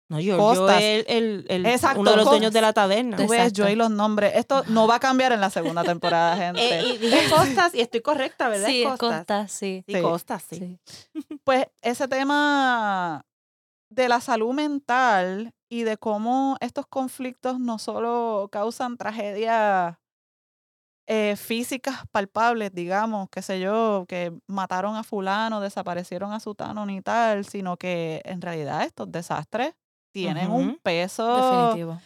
No, yo, yo Costas. el, el, el- Exacto, uno de los Costas. dueños de la taberna. tú ves, Exacto. yo y los nombres. Esto no va a cambiar en la segunda temporada, gente. Eh, y dije Costas y estoy correcta, ¿verdad? Sí, Costas. Costa, sí. Sí, Sí. Costas, sí. sí. pues ese tema de la salud mental y de cómo estos conflictos no solo causan tragedias eh, físicas palpables, digamos, qué sé yo, que mataron a fulano, desaparecieron a sutano ni tal, sino que en realidad estos desastres tienen un peso Definitivo.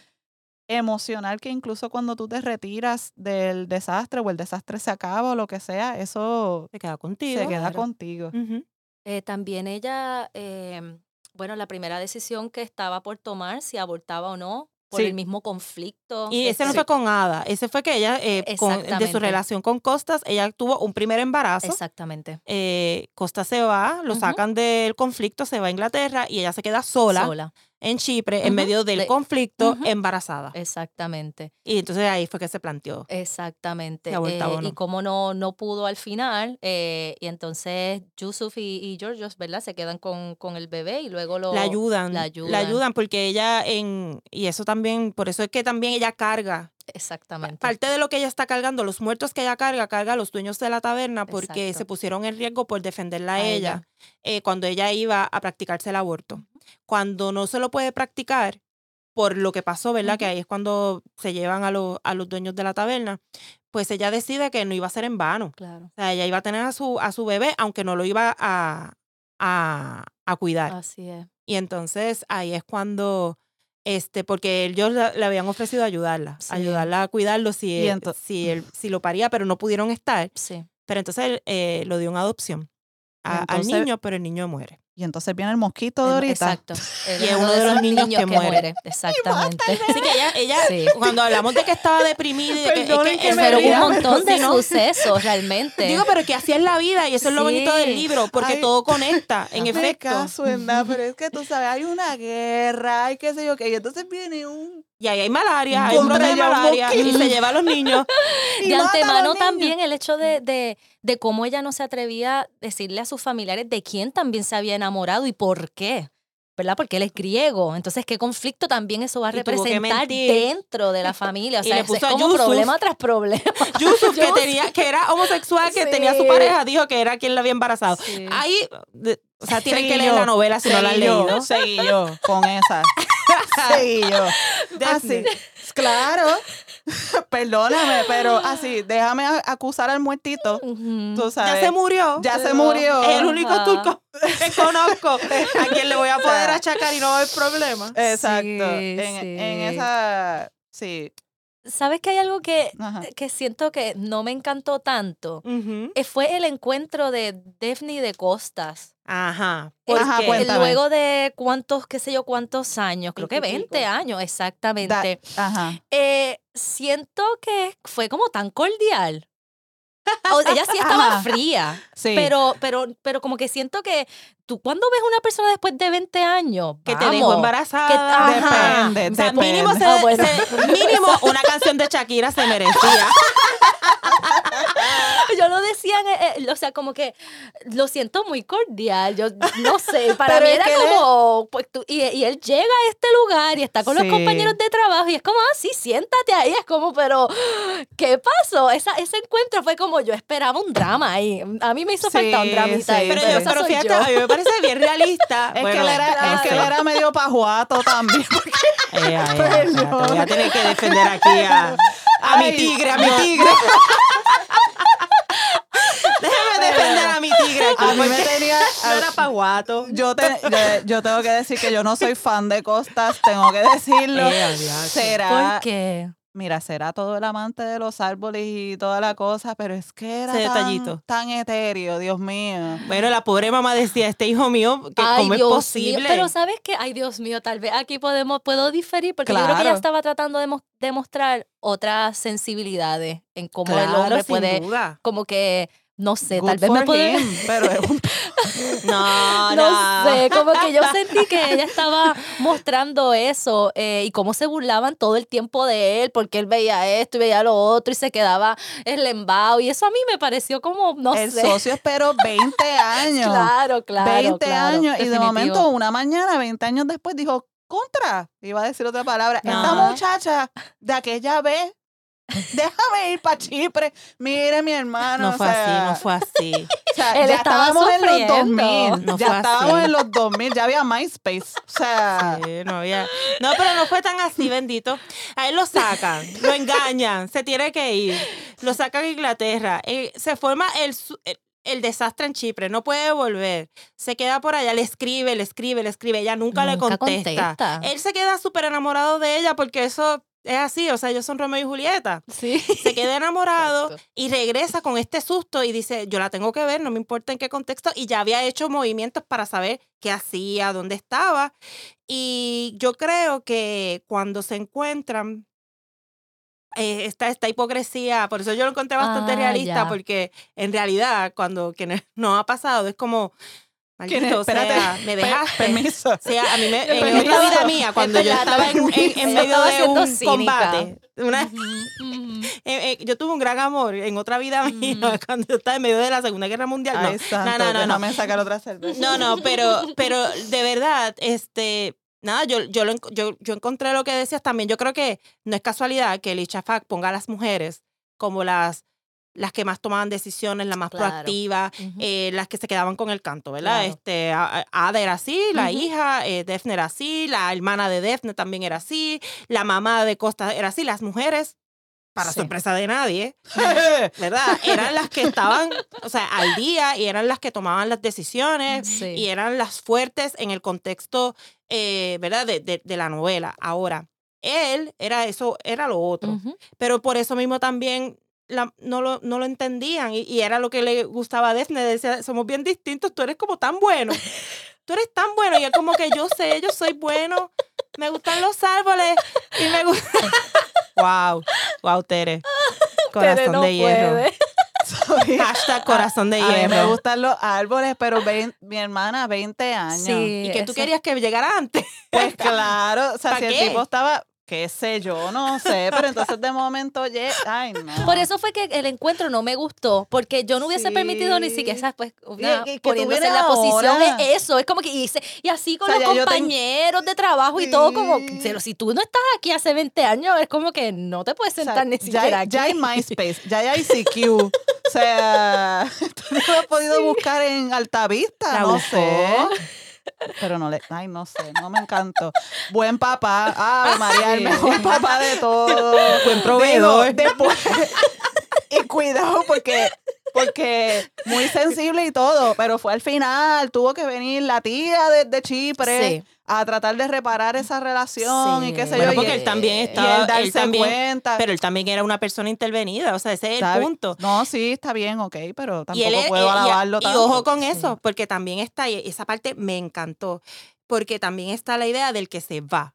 emocional que incluso cuando tú te retiras del desastre o el desastre se acaba o lo que sea, eso Se queda contigo. se queda Claro. contigo. Eh, también ella, eh, bueno, la primera decisión que estaba por tomar, si abortaba o no, por Sí. el mismo conflicto. Y ese no fue con Ada, ese fue que ella, eh, con- de su relación con Costas, ella tuvo un primer embarazo. Exactamente. eh, Costas se va, lo sacan del conflicto, se va a Inglaterra y ella se queda sola, Sola. En Chipre, en medio del De- conflicto, embarazada. Exactamente. Y entonces ahí fue que se planteó. Exactamente. Eh, no. Y como no, no pudo al final, eh, y entonces Yusuf y, y Georgios, ¿verdad? Se quedan con, con el bebé y luego lo... la ayudan, la la ayudan. ayudan porque ella en y eso también, por eso es que también ella carga Exactamente. Parte de lo que ella está cargando, los muertos que ella carga, carga a los dueños de la taberna porque Exacto. se pusieron en riesgo por defenderla a, A ella, ella. eh, cuando ella iba a practicarse el aborto. Cuando no se lo puede practicar por lo que pasó, ¿verdad? Que ahí es cuando se llevan a, los a los dueños de la taberna, pues ella decide que no iba a ser en vano. Claro. O sea, ella iba a tener a su, a su bebé, aunque no lo iba a, a, a cuidar. Así es. Y entonces ahí es cuando, este, porque ellos le habían ofrecido ayudarla, Sí. ayudarla a cuidarlo si, él- si, él, si lo paría, pero no pudieron estar. Sí. Pero entonces él, eh, lo dio en adopción a- Entonces- al niño, pero el niño muere. Y entonces viene el mosquito de ahorita. Exacto. Y es uno de los niños que muere. Exactamente. Así que ella, ella Sí. cuando hablamos de que estaba deprimida y que, que que me Pero ría, un montón de ¿no? sucesos realmente. Digo, pero que así es la vida y eso es lo bonito del libro, porque Ay. todo conecta, en efecto. caso en nada, pero es que tú sabes, hay una guerra, hay qué sé yo qué, y entonces viene un... Y ahí hay malaria, hay un brote de malaria y se lleva a los niños. y de antemano niños. también el hecho de, de, de cómo ella no se atrevía a decirle a sus familiares de quién también se había enamorado y por qué. ¿Verdad? Porque él es griego. Entonces, ¿qué conflicto también eso va a Y representar dentro de la familia? O Y sea, le es, puso es a como Yusuf. problema tras problema. Yusuf, que tenía, que era homosexual, que Sí. tenía su pareja, dijo que era quien la había embarazado. Sí. Ahí, de- o sea, tienen Seguí que leer yo, la novela si no la han yo, leído. Seguí yo con esa. seguí yo. Así, claro. Perdóname, pero así, déjame acusar al muertito. Tú Ya sabes. se murió. Ya se murió. Es el único Ajá. turco que conozco a quien le voy a poder sea, achacar y no va a haber problema. Exacto. Sí, en, esa. Sí. ¿sabes que hay algo que, que siento que no me encantó tanto? Eh, Fue el encuentro de Daphne de Costas. Ajá. Es Ajá, cuéntame. luego de cuántos, qué sé yo, cuántos años, creo que Veintipico. 20 años, Da- exactamente. Ajá. Eh, siento que fue como tan cordial. O- ella sí estaba Ajá. fría, Sí. pero, pero, pero como que siento que tú cuando ves una persona después de 20 años, Que te dejó embarazada. Que- ajá. Depende, O sea, depende. mínimo, se- se- mínimo una canción de Shakira se merecía. yo lo decía, en- eh, o sea, como que lo siento muy cordial, yo no sé, para mí era como, pues tú, y, y él llega a este lugar y está con Sí. los compañeros de trabajo y es como, ah, sí, siéntate ahí, es como, pero, ¿qué pasó? Esa, ese encuentro fue como, yo esperaba un drama ahí, a mí me hizo falta un Sí, dramita sí, ahí, Pero, pero, yo, pero fíjate, yo. a mí me parece bien realista. Es Bueno, que él era, es que él era medio pajuato también. eh, eh, Perdón. espérate, voy a tener que defender aquí a, a mi tigre, a mi tigre. Déjame defender a mi tigre. aquí, A mí me porque tenía. No era paguato. Yo, te- yo, yo tengo que decir que yo no soy fan de Costas, tengo que decirlo. Eh, será, ¿Por qué? Mira, será todo el amante de los árboles y toda la cosa, pero es que era tan, etéreo, Dios mío. Bueno, la pobre mamá decía, este hijo mío, que Ay, ¿cómo es mío, posible? Pero sabes que, ay Dios mío, tal vez aquí podemos, puedo diferir porque yo creo que ella estaba tratando de mos- demostrar otras sensibilidades en cómo el hombre sin puede, duda. como que, no sé, Good tal vez me puede... him, pero es un- No, No sé, como que yo sentí que ella estaba mostrando eso eh, y cómo se burlaban todo el tiempo de él porque él veía esto y veía lo otro y se quedaba eslembado y eso a mí me pareció como, no el sé. socio esperó 20 años. Claro, claro. 20 claro, años y de momento una mañana, 20 años después, dijo, contra, iba a decir otra palabra, esta No. muchacha de aquella vez, déjame ir para Chipre, mire mi hermano. No o fue sea, así, no fue así. o sea, Él ya estaba estábamos en los sufriendo. 2000, No ya estábamos así. en los 2000, ya había MySpace, o sea, Sí, no, había- no, pero no fue tan así, bendito. A él lo sacan, lo engañan, se tiene que ir, lo sacan a Inglaterra, eh, se forma el, el, el desastre en Chipre, no puede volver, se queda por allá, le escribe, le escribe, le escribe, ella nunca, le contesta. contesta. Él se queda súper enamorado de ella porque eso es así, o sea, ellos son Romeo y Julieta. Sí. Se queda enamorado Exacto. y regresa con este susto y dice, yo la tengo que ver, no me importa en qué contexto, y ya había hecho movimientos para saber qué hacía, dónde estaba. Y yo creo que cuando se encuentran, eh, está esta hipocresía, por eso yo lo encontré bastante Ah, realista, ya. porque en realidad cuando que no- no ha pasado es como. Maldito espérate, sea, me dejaste. permiso. O sea, a mí me, en Permiso. otra vida mía, cuando yo estaba en, en- medio estaba de un cínica. combate, una- eh, eh, yo tuve un gran amor en otra vida mía cuando yo estaba en medio de la Segunda Guerra Mundial. No, Ay, santo, no, no, no, no. sacar otra cerveza. No, no, pero, pero de verdad, este, nada, yo, yo, lo, yo, yo encontré lo que decías también. Yo creo que no es casualidad que el Fak ponga a las mujeres como las, las que más tomaban decisiones, las más Claro. proactivas, eh, las que se quedaban con el canto, ¿verdad? Claro. Este, Ada era así, la hija, eh, Defne era así, la hermana de Defne también era así, la mamá de Costa era así, las mujeres, para Sí. sorpresa de nadie, ¿verdad? Eran las que estaban, o sea, al día y eran las que tomaban las decisiones Sí. y eran las fuertes en el contexto, eh, ¿verdad? De, de- de la novela. Ahora, él era eso, era lo otro. Pero por eso mismo también la- no, lo, no lo entendían y, y era lo que le gustaba a Defne. Decía, somos bien distintos, tú eres como tan bueno. Tú eres tan bueno y él como que yo sé, yo soy bueno, me gustan los árboles y me gusta... wow, wow, Tere. Corazón Tere no de hierro. puede. Hashtag corazón de A mí me hierro. gustan los árboles, pero vein- mi hermana, 20 años. Sí, Y que tú querías que llegara antes. Pues claro, o sea, ¿Pa si el tipo estaba, qué sé yo, no sé, pero entonces de momento, oye, ay, no. Por eso fue que el encuentro no me gustó, porque yo no hubiese Sí. permitido ni siquiera, ¿sabes? Pues, poniéndose en tuviera la posición, es eso, es como que hice, y así con O sea, los ya compañeros de trabajo y todo, como, pero si tú no estás aquí hace 20 años, es como que no te puedes O sea, sentar ni ya, siquiera hay- aquí. ya hay MySpace, ya hay ICQ. o sea, tú no lo has podido buscar en Altavista, La no buscó. sé. Pero no le, ay, no sé, no me encantó. Buen papá, ah, María, el mejor papá de todo. Buen proveedor. Digo, después, y cuidado porque porque muy sensible y todo, pero fue al final, tuvo que venir la tía de, de Chipre Sí. A tratar de reparar esa relación y qué sé Bueno, yo. porque él- él también estaba, él darse él también, cuenta. pero él también era una persona intervenida, o sea, ese es Está el bi- punto. No, sí, está bien, ok, pero tampoco él puedo alabarlo y, tanto. ojo con Sí. eso, porque también está, y esa parte me encantó, porque también está la idea del que se va.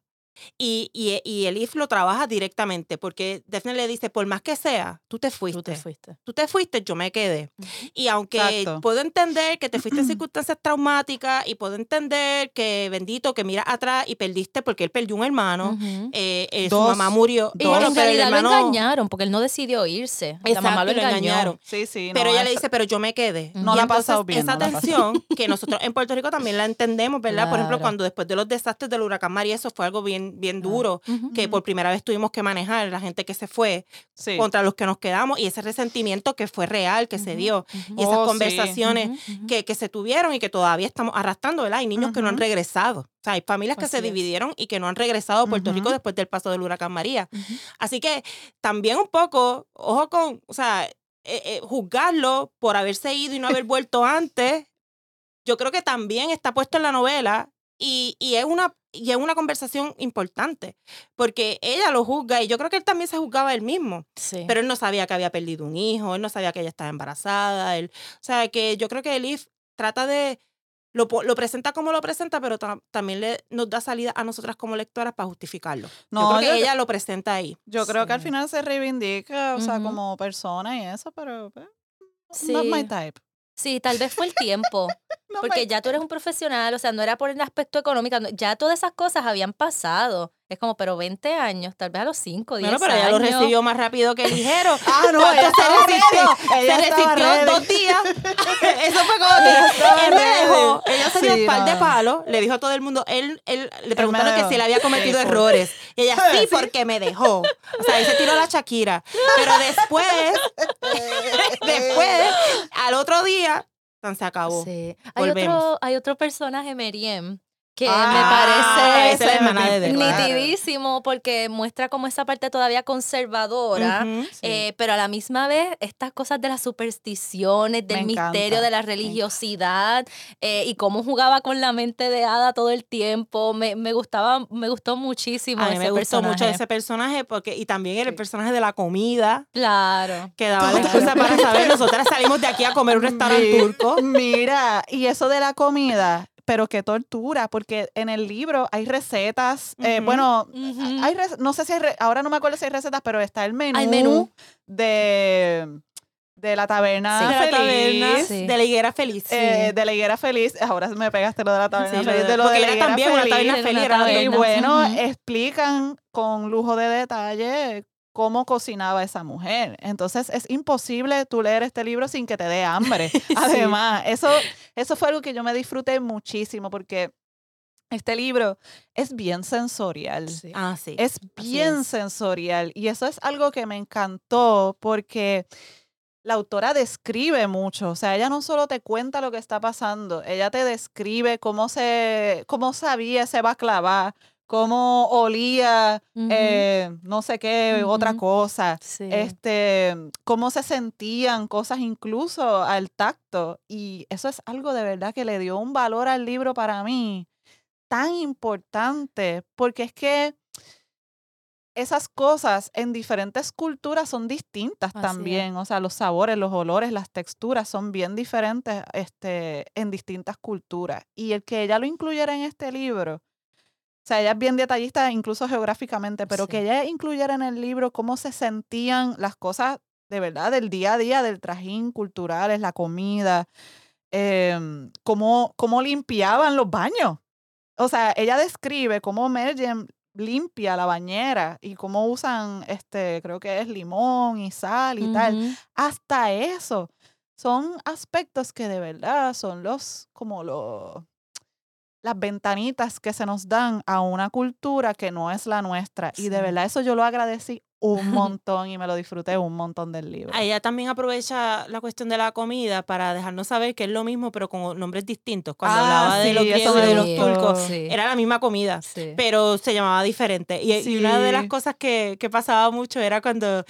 Y, y, y Elif lo trabaja directamente, porque Daphne le dice, por más que sea, tú te fuiste. Tú te fuiste. Tú te fuiste, yo me quedé. Y aunque Exacto. puedo entender que te fuiste en circunstancias traumáticas y puedo entender que, bendito, que miras atrás y perdiste porque él perdió un hermano, eh, eh, su mamá murió. Y Y bueno, en pero el realidad hermano... lo engañaron porque él no decidió irse. la mamá Exacto, lo engañó. engañaron. Sí, sí. Pero ella le dice, pero yo me quedé. No Y la ha pasado bien, Esa no tensión que nosotros en Puerto Rico también la entendemos, ¿verdad? Por ejemplo, cuando después de los desastres del huracán María, eso fue algo bien, bien duro, que por primera vez tuvimos que manejar la gente que se fue sí. contra los que nos quedamos y ese resentimiento que fue real, que se dio. Y esas Oh, conversaciones que, que se tuvieron y que todavía estamos arrastrando, ¿verdad? Hay niños que no han regresado. O sea, hay familias que Así se es. dividieron y que no han regresado a Puerto Rico después del paso del huracán María. Así que también un poco, ojo con, o sea, eh, eh, juzgarlo por haberse ido y no haber vuelto antes, yo creo que también está puesto en la novela y, y es una y es una conversación importante, porque ella lo juzga y yo creo que él también se juzgaba él mismo, Sí. pero él no sabía que había perdido un hijo, él no sabía que ella estaba embarazada, él, o sea, que yo creo que Elif trata de, lo, lo presenta como lo presenta, pero ta- también le, nos da salida a nosotras como lectoras para justificarlo. yo No, creo que yo- ella lo presenta ahí. Yo creo que al final se reivindica, o sea, como persona y eso, pero pues, Sí. not my type. Sí, tal vez fue el tiempo. Porque ya tú eres un profesional, o sea, no era por el aspecto económico, ya todas esas cosas habían pasado. Es como, pero 20 años, tal vez a los 5, 10 Bueno, pero ella lo años. recibió más rápido que ligero. Ah, no, ¿Cuánto ella se resistió? Ella se resistió ready. dos días. Eso fue como que él me dejó. Ella se dio Sí, un par de palos, le dijo a todo el mundo, él, él le preguntaron que si él había cometido errores. Y ella, sí, Sí. porque me dejó. O sea, ahí se tiró la Shakira. Pero después, después, al otro día, tan se acabó. Sí. Hay Volvemos. otro, hay otro personaje, Meriem, que Ah, me es parece de nitidísimo porque muestra como esa parte todavía conservadora. Eh, pero a la misma vez, estas cosas de las supersticiones, del Me encanta, misterio, de la religiosidad eh, y cómo jugaba con la mente de Ada todo el tiempo, me, me gustaba, me gustó muchísimo. A mí ese me gustó mucho ese personaje porque y también el Sí. personaje de la comida Claro. que daba la excusa para saber nosotras salimos de aquí a comer un restaurante turco Mira, y eso de la comida, pero qué tortura, porque en el libro hay recetas, eh, bueno, Ujú. hay rec- no sé si hay, ahora no me acuerdo si hay recetas, pero está el menú, Hay menú. de de la taberna Sí. de la feliz, taberna Sí. de la higuera feliz eh, de la higuera feliz. Ahora me pegaste lo de la taberna feliz, de- lo porque de la era higuera también una feliz. taberna feliz una era taberna. Y misma. bueno, explican con lujo de detalle cómo cocinaba esa mujer. Entonces es imposible tú leer este libro sin que te dé hambre. Además, eso, eso fue algo que yo me disfruté muchísimo porque este libro es bien sensorial. ah sí Es bien es. sensorial y eso es algo que me encantó porque la autora describe mucho, o sea, ella no solo te cuenta lo que está pasando, ella te describe cómo se, cómo sabía ese baklava, cómo olía, eh, no sé qué, otra cosa, Sí. este, cómo se sentían cosas incluso al tacto y eso es algo de verdad que le dio un valor al libro para mí tan importante porque es que esas cosas en diferentes culturas son distintas Así es. también, o sea, los sabores, los olores, las texturas son bien diferentes este, en distintas culturas. Y el que ella lo incluyera en este libro, sea, ella es bien detallista incluso geográficamente, pero Sí. que ella incluyera en el libro cómo se sentían las cosas de verdad del día a día, del trajín culturales, la comida, em, cómo, cómo limpiaban los baños. O sea, ella describe cómo Merjem limpia la bañera y cómo usan, este, creo que es limón y sal y tal. Hasta eso. Son aspectos que de verdad son los, como los, las ventanitas que se nos dan a una cultura que no es la nuestra. Y de Sí. verdad eso yo lo agradecí un montón y me lo disfruté un montón del libro. ella también aprovecha la cuestión de la comida para dejarnos saber que es lo mismo pero con nombres distintos cuando Ah, hablaba de sí, los eso griegos de los turcos Sí. era la misma comida Sí. pero se llamaba diferente. Y, y una de las Sí. cosas que, que pasaba mucho era cuando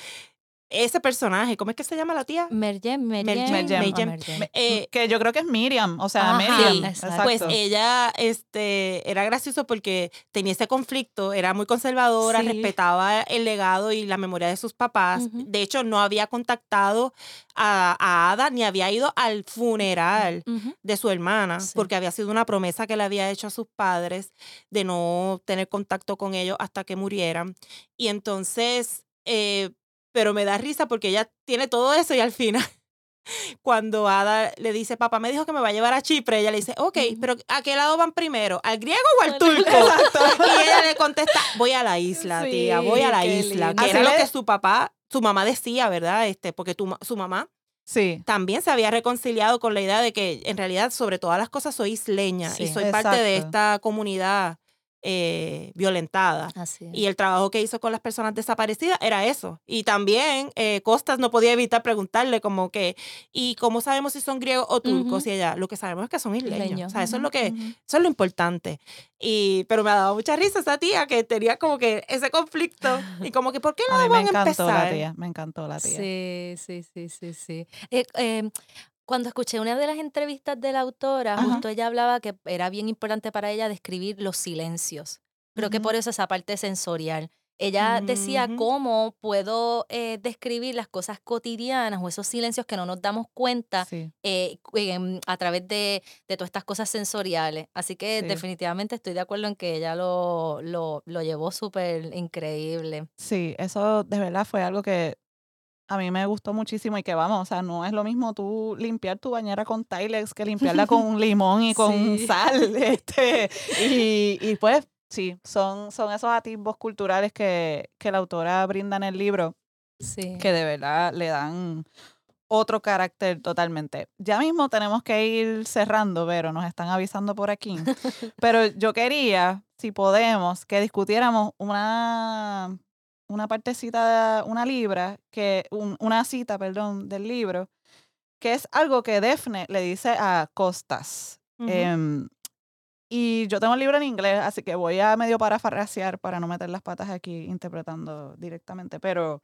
ese personaje, ¿cómo es que se llama la tía? Merjem, Merjem, Merjem, Merjem. Merjem. Eh, que yo creo que es Miriam, o sea, Ajá, Miriam. exacto. Pues ella este, era gracioso porque tenía ese conflicto, era muy conservadora, Sí. respetaba el legado y la memoria de sus papás. De hecho, no había contactado a, a Ada ni había ido al funeral de su hermana, Sí. porque había sido una promesa que le había hecho a sus padres de no tener contacto con ellos hasta que murieran. Y entonces, eh, pero me da risa porque ella tiene todo eso y al final, cuando Ada le dice, papá me dijo que me va a llevar a Chipre, ella le dice, ok, pero ¿a qué lado van primero? ¿Al griego o al turco? Exacto. Y ella le contesta, voy a la isla, Sí, tía, voy a la isla. lindo. Que Así era lo que su papá, su mamá decía, ¿verdad? Este, porque tu su mamá Sí, también se había reconciliado con la idea de que en realidad sobre todas las cosas soy isleña y soy parte de esta comunidad eh, violentada. Así es. Y el trabajo que hizo con las personas desaparecidas era eso. Y también eh, Costas no podía evitar preguntarle como que, ¿y cómo sabemos si son griegos o turcos? Y ella, lo que sabemos es que son isleños. O sea, eso es lo que, eso es lo importante. Y, pero me ha dado mucha risa esa tía que tenía como que ese conflicto. Y como que, ¿por qué a no mí me a encantó la tía, me encantó la tía. Sí, sí, sí, sí, sí. Eh, eh, cuando escuché una de las entrevistas de la autora, Ajá. justo ella hablaba que era bien importante para ella describir los silencios. Creo que por eso esa parte sensorial. Ella decía Ujú. cómo puedo eh, describir las cosas cotidianas o esos silencios que no nos damos cuenta Sí. eh, em, a través de, de todas estas cosas sensoriales. Así que Sí. definitivamente estoy de acuerdo en que ella lo, lo, lo llevó súper increíble. Sí, eso de verdad fue algo que a mí me gustó muchísimo y que vamos, o sea, no es lo mismo tú limpiar tu bañera con Tilex que limpiarla con un limón y con Sí. sal, este, y, y pues sí, son, son esos atisbos culturales que, que la autora brinda en el libro Sí. que de verdad le dan otro carácter totalmente. Ya mismo tenemos que ir cerrando, pero nos están avisando por aquí. Pero yo quería, si podemos, que discutiéramos una, una partecita, una libra, que, un- una cita, perdón, del libro, que es algo que Defne le dice a Costas. Em, y yo tengo el libro en inglés, así que voy a medio parafrasear para no meter las patas aquí interpretando directamente. Pero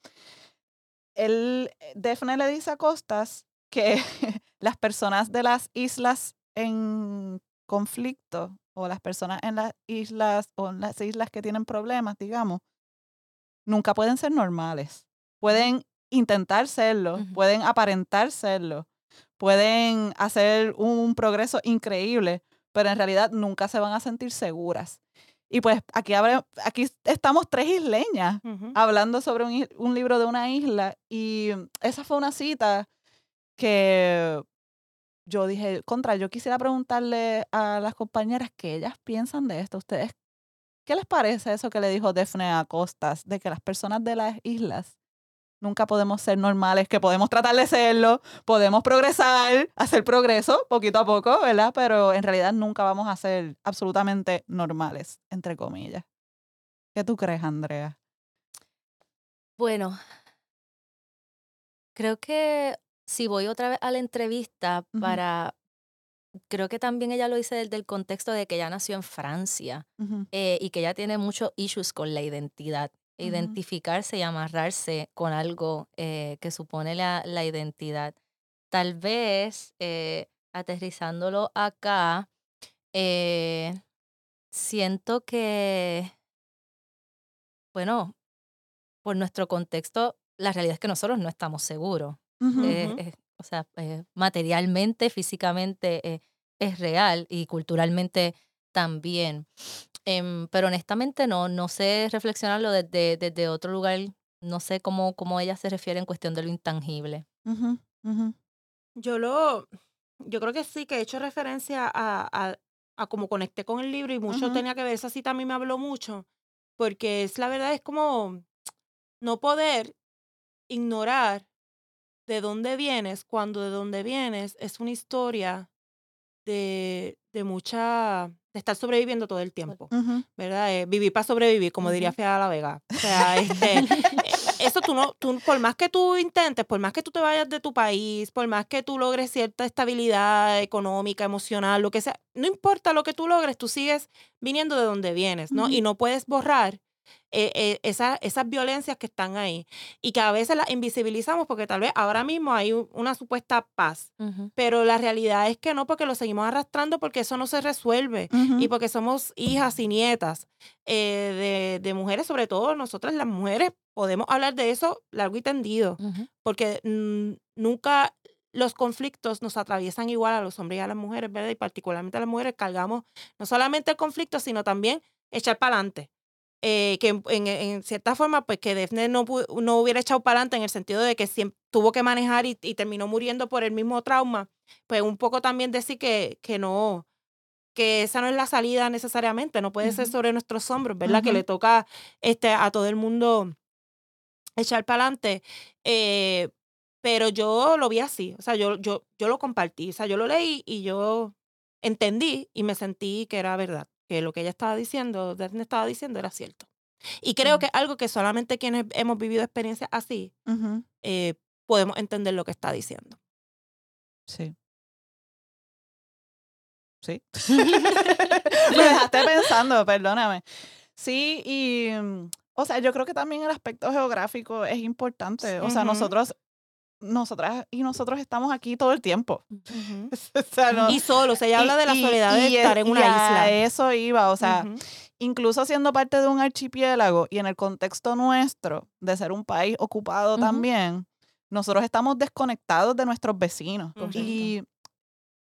él, Defne le dice a Costas que las personas de las islas en conflicto o las personas en las islas o en las islas que tienen problemas, digamos, nunca pueden ser normales. Pueden intentar serlo, pueden aparentar serlo, pueden hacer un progreso increíble, pero en realidad nunca se van a sentir seguras. Y pues aquí, abre- aquí estamos tres isleñas hablando sobre un, un libro de una isla y esa fue una cita que yo dije, contra, yo quisiera preguntarle a las compañeras qué ellas piensan de esto. ¿Ustedes qué les parece eso que le dijo Defne a Costas, de que las personas de las islas nunca podemos ser normales, que podemos tratar de serlo, podemos progresar, hacer progreso poquito a poco, ¿verdad? Pero en realidad nunca vamos a ser absolutamente normales, entre comillas. ¿Qué tú crees, Andrea? Bueno, creo que si voy otra vez a la entrevista para, creo que también ella lo dice desde el contexto de que ella nació en Francia eh, y que ella tiene muchos issues con la identidad. Identificarse y amarrarse con algo eh, que supone la, la identidad. Tal vez, eh, aterrizándolo acá, eh, siento que, bueno, por nuestro contexto, la realidad es que nosotros no estamos seguros. O sea, eh, materialmente, físicamente eh, es real y culturalmente también. Em, pero honestamente no, no sé reflexionarlo desde, desde otro lugar. No sé cómo, cómo ella se refiere en cuestión de lo intangible. Yo lo, yo creo que sí, que he hecho referencia a, a, a cómo conecté con el libro y mucho tenía que ver, esa cita a mí me habló mucho, porque es la verdad, es como no poder ignorar de dónde vienes cuando de dónde vienes es una historia de, de mucha, de estar sobreviviendo todo el tiempo. Ujú. ¿verdad? Eh, vivir para sobrevivir, como diría Ujú. Fea la Vega. O sea, este, eh, eso tú no, tú, por más que tú intentes, por más que tú te vayas de tu país, por más que tú logres cierta estabilidad económica, emocional, lo que sea, no importa lo que tú logres, tú sigues viniendo de donde vienes, ¿no? Ujú. Y no puedes borrar eh, eh, esa- esas violencias que están ahí y que a veces las invisibilizamos porque tal vez ahora mismo hay un- una supuesta paz, pero la realidad es que no porque lo seguimos arrastrando porque eso no se resuelve y porque somos hijas y nietas eh, de, de mujeres, sobre todo nosotras las mujeres, podemos hablar de eso largo y tendido, porque mm, nunca los conflictos nos atraviesan igual a los hombres y a las mujeres, ¿verdad? Y particularmente a las mujeres cargamos no solamente el conflicto, sino también echar para adelante. Que en, cierta forma, pues que Defne no, no hubiera echado para adelante en el sentido de que siempre tuvo que manejar y, y terminó muriendo por el mismo trauma, pues un poco también decir que, que no, que esa no es la salida necesariamente, no puede ser sobre nuestros hombros, ¿verdad? Que le toca este, a todo el mundo echar para adelante. eh, pero yo lo vi así, o sea, yo, yo, yo lo compartí, o sea, yo lo leí y yo entendí y me sentí que era verdad, que lo que ella estaba diciendo, Daphne estaba diciendo, era cierto. Y creo que es algo que solamente quienes hemos vivido experiencias así eh, podemos entender lo que está diciendo. Sí. Sí. Me dejaste pensando, perdóname. Sí, y, mm, o sea, yo creo que también el aspecto geográfico es importante. O sea, nosotros, nosotras y nosotros estamos aquí todo el tiempo. Ujú. o sea, no- Y solo, se habla y- de la y- soledad de y estar es- en una y a isla. eso iba, o sea, Ujú. incluso siendo parte de un archipiélago y en el contexto nuestro de ser un país ocupado Ujú. también, nosotros estamos desconectados de nuestros vecinos. Y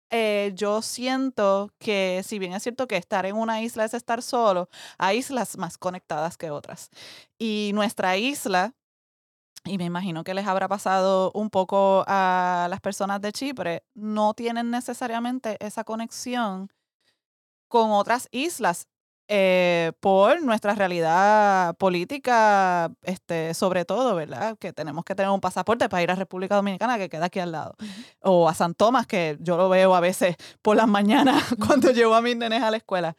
eh, yo siento que si bien es cierto que estar en una isla es estar solo, hay islas más conectadas que otras. Y nuestra isla, y me imagino que les habrá pasado un poco a las personas de Chipre, no tienen necesariamente esa conexión con otras islas eh, por nuestra realidad política, este, sobre todo, ¿verdad? Que tenemos que tener un pasaporte para ir a República Dominicana, que queda aquí al lado. O a San Tomás, que yo lo veo a veces por las mañanas cuando llevo a mis nenes a la escuela.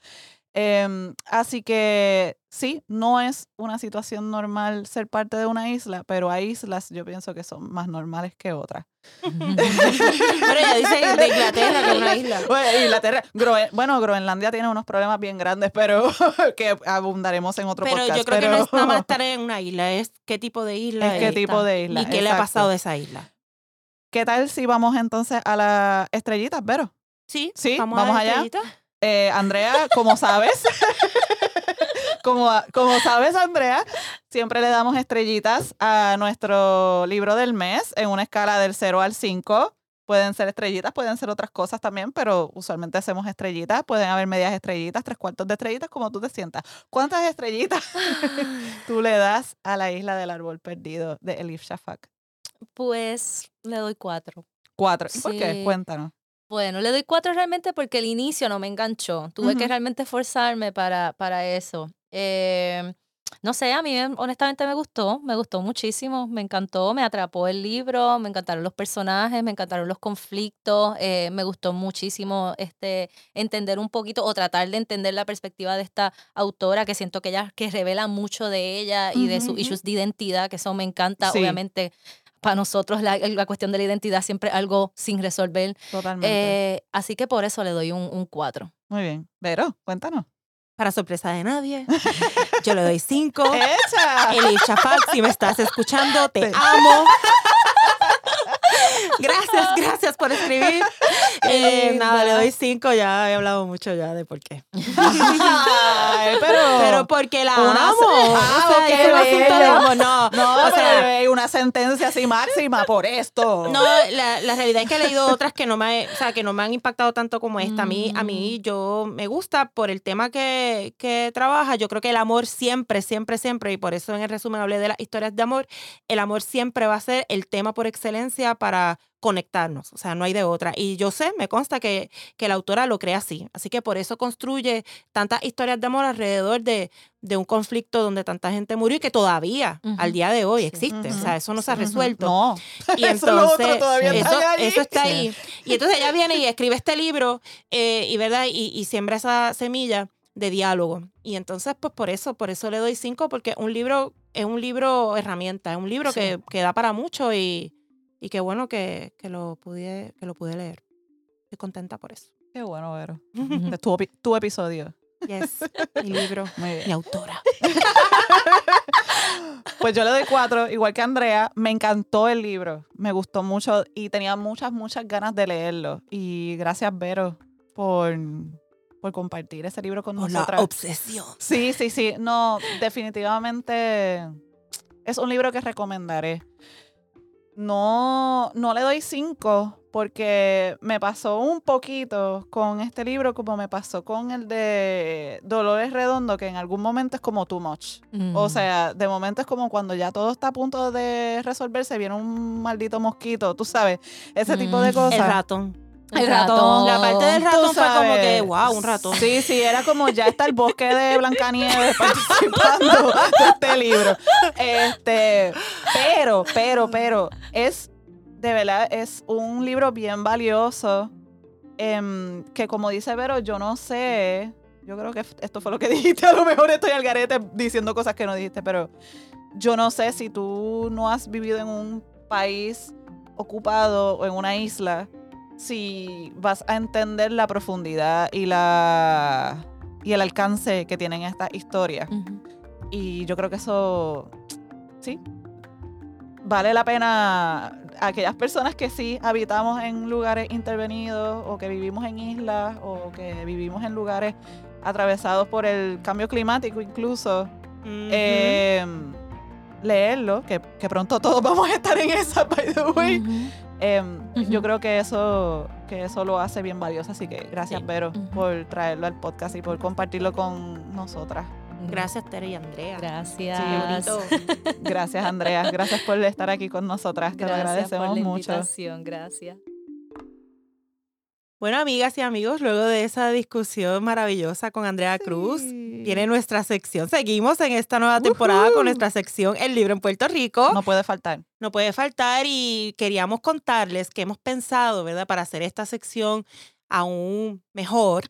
Em, así que sí, no es una situación normal ser parte de una isla, pero hay islas, yo pienso que son más normales que otras. Pero ella dice de Inglaterra, que es una isla. Bueno, Inglaterra, Groen- bueno, Groenlandia tiene unos problemas bien grandes, pero que abundaremos en otro Pero podcast. yo creo que no pero es nada más estar en una isla, es qué tipo de isla es qué tipo de isla. y qué le ha pasado a esa isla. ¿Qué tal si vamos entonces a las estrellitas, Vero? Sí, Sí, vamos, vamos a la allá. estrellita. Eh, Andrea, como sabes, como, como sabes, Andrea, siempre le damos estrellitas a nuestro libro del mes en una escala del 0 al 5. Pueden ser estrellitas, pueden ser otras cosas también, pero usualmente hacemos estrellitas. Pueden haber medias estrellitas, tres cuartos de estrellitas, como tú te sientas. ¿Cuántas estrellitas tú le das a la isla del árbol perdido de Elif Shafak? Pues le doy cuatro. Cuatro. ¿Y por qué? Sí. Cuéntanos. Bueno, le doy cuatro realmente porque el inicio no me enganchó. Tuve que realmente esforzarme para, para eso. Eh, no sé, a mí me- honestamente me gustó, me gustó muchísimo, me encantó, me atrapó el libro, me encantaron los personajes, me encantaron los conflictos, eh, me gustó muchísimo este, entender un poquito o tratar de entender la perspectiva de esta autora, que siento que ella que revela mucho de ella y de sus issues de identidad, que eso me encanta, Sí. obviamente. Para nosotros la, la cuestión de la identidad siempre es algo sin resolver. Totalmente. Eh, así que por eso le doy un, un 4. Muy bien. Vero, cuéntanos. Para sorpresa de nadie, yo le doy cinco. ¡Echa! Elif Shafak, si me estás escuchando, te Te- amo. Gracias, gracias por escribir. Eh, nada, le doy cinco, ya he hablado mucho ya de por qué. Ay, pero, Pero porque la Una- amo. Ah, o sea, es un asunto de amor. No, no, o sea, una sentencia así máxima por esto. No, la, la realidad es que he leído otras que no me, o sea, que no me han impactado tanto como esta. A mí, a mí yo me gusta por el tema que, que trabaja. Yo creo que el amor siempre, siempre, siempre, y por eso en el resumen hablé de las historias de amor, el amor siempre va a ser el tema por excelencia para conectarnos, o sea, no hay de otra. Y yo sé, me consta que, que la autora lo cree así. Así que por eso construye tantas historias de amor alrededor de, de un conflicto donde tanta gente murió y que todavía, Ujú. al día de hoy, Sí. existe. O sea, eso no se ha resuelto. No. Y Eso es lo otro, entonces, está eso, está ahí. Y entonces ella viene y escribe este libro eh, y, ¿verdad? Y, y siembra esa semilla de diálogo. Y entonces, pues por eso, por eso le doy cinco, porque un libro es un libro herramienta, es un libro Sí. que, que da para mucho y, y qué bueno que, que, lo pude, que lo pude leer. Estoy contenta por eso. Qué bueno, Vero. Es tu, tu episodio. Yes, mi libro, mi autora. Pues yo le doy cuatro, igual que Andrea. Me encantó el libro. Me gustó mucho y tenía muchas, muchas ganas de leerlo. Y gracias, Vero, por, por compartir ese libro con Por la nosotras. obsesión. Sí, sí, sí. No, definitivamente es un libro que recomendaré. No, no le doy cinco porque me pasó un poquito con este libro como me pasó con el de Dolores Redondo, que en algún momento es como too much. O Mm. sea, de momento es como cuando ya todo está a punto de resolverse, viene un maldito mosquito, tú sabes, ese tipo de Mm. cosas. El ratón. El ratón. La parte del ratón fue como que, wow, un ratón. Sí, sí, era como ya está el bosque de Blancanieves participando de este libro. Este, pero, pero, pero, es, de verdad, es un libro bien valioso. em, que como dice Vero, yo no sé. Yo creo que esto fue lo que dijiste. A lo mejor estoy al garete diciendo cosas que no dijiste, pero yo no sé si tú no has vivido en un país ocupado o en una isla, si vas a entender la profundidad y la y el alcance que tienen estas historias. Y yo creo que eso sí vale la pena aquellas personas que sí habitamos en lugares intervenidos o que vivimos en islas o que vivimos en lugares atravesados por el cambio climático incluso eh, leerlo, que, que pronto todos vamos a estar en esa, by the way. Em. Yo creo que eso, que eso lo hace bien valioso, así que gracias, Sí. Vero, por traerlo al podcast y por compartirlo con nosotras. Gracias, Tere y Andrea. Gracias. Gracias, Andrea. Gracias por estar aquí con nosotras. Te lo por agradecemos la mucho. invitación. Gracias. Bueno, amigas y amigos, luego de esa discusión maravillosa con Andrea Cruz, Sí. viene nuestra sección. Seguimos en esta nueva temporada con Ujú. nuestra sección El libro en Puerto Rico. No puede faltar. no puede faltar y queríamos contarles que hemos pensado, ¿verdad? Para hacer esta sección aún mejor,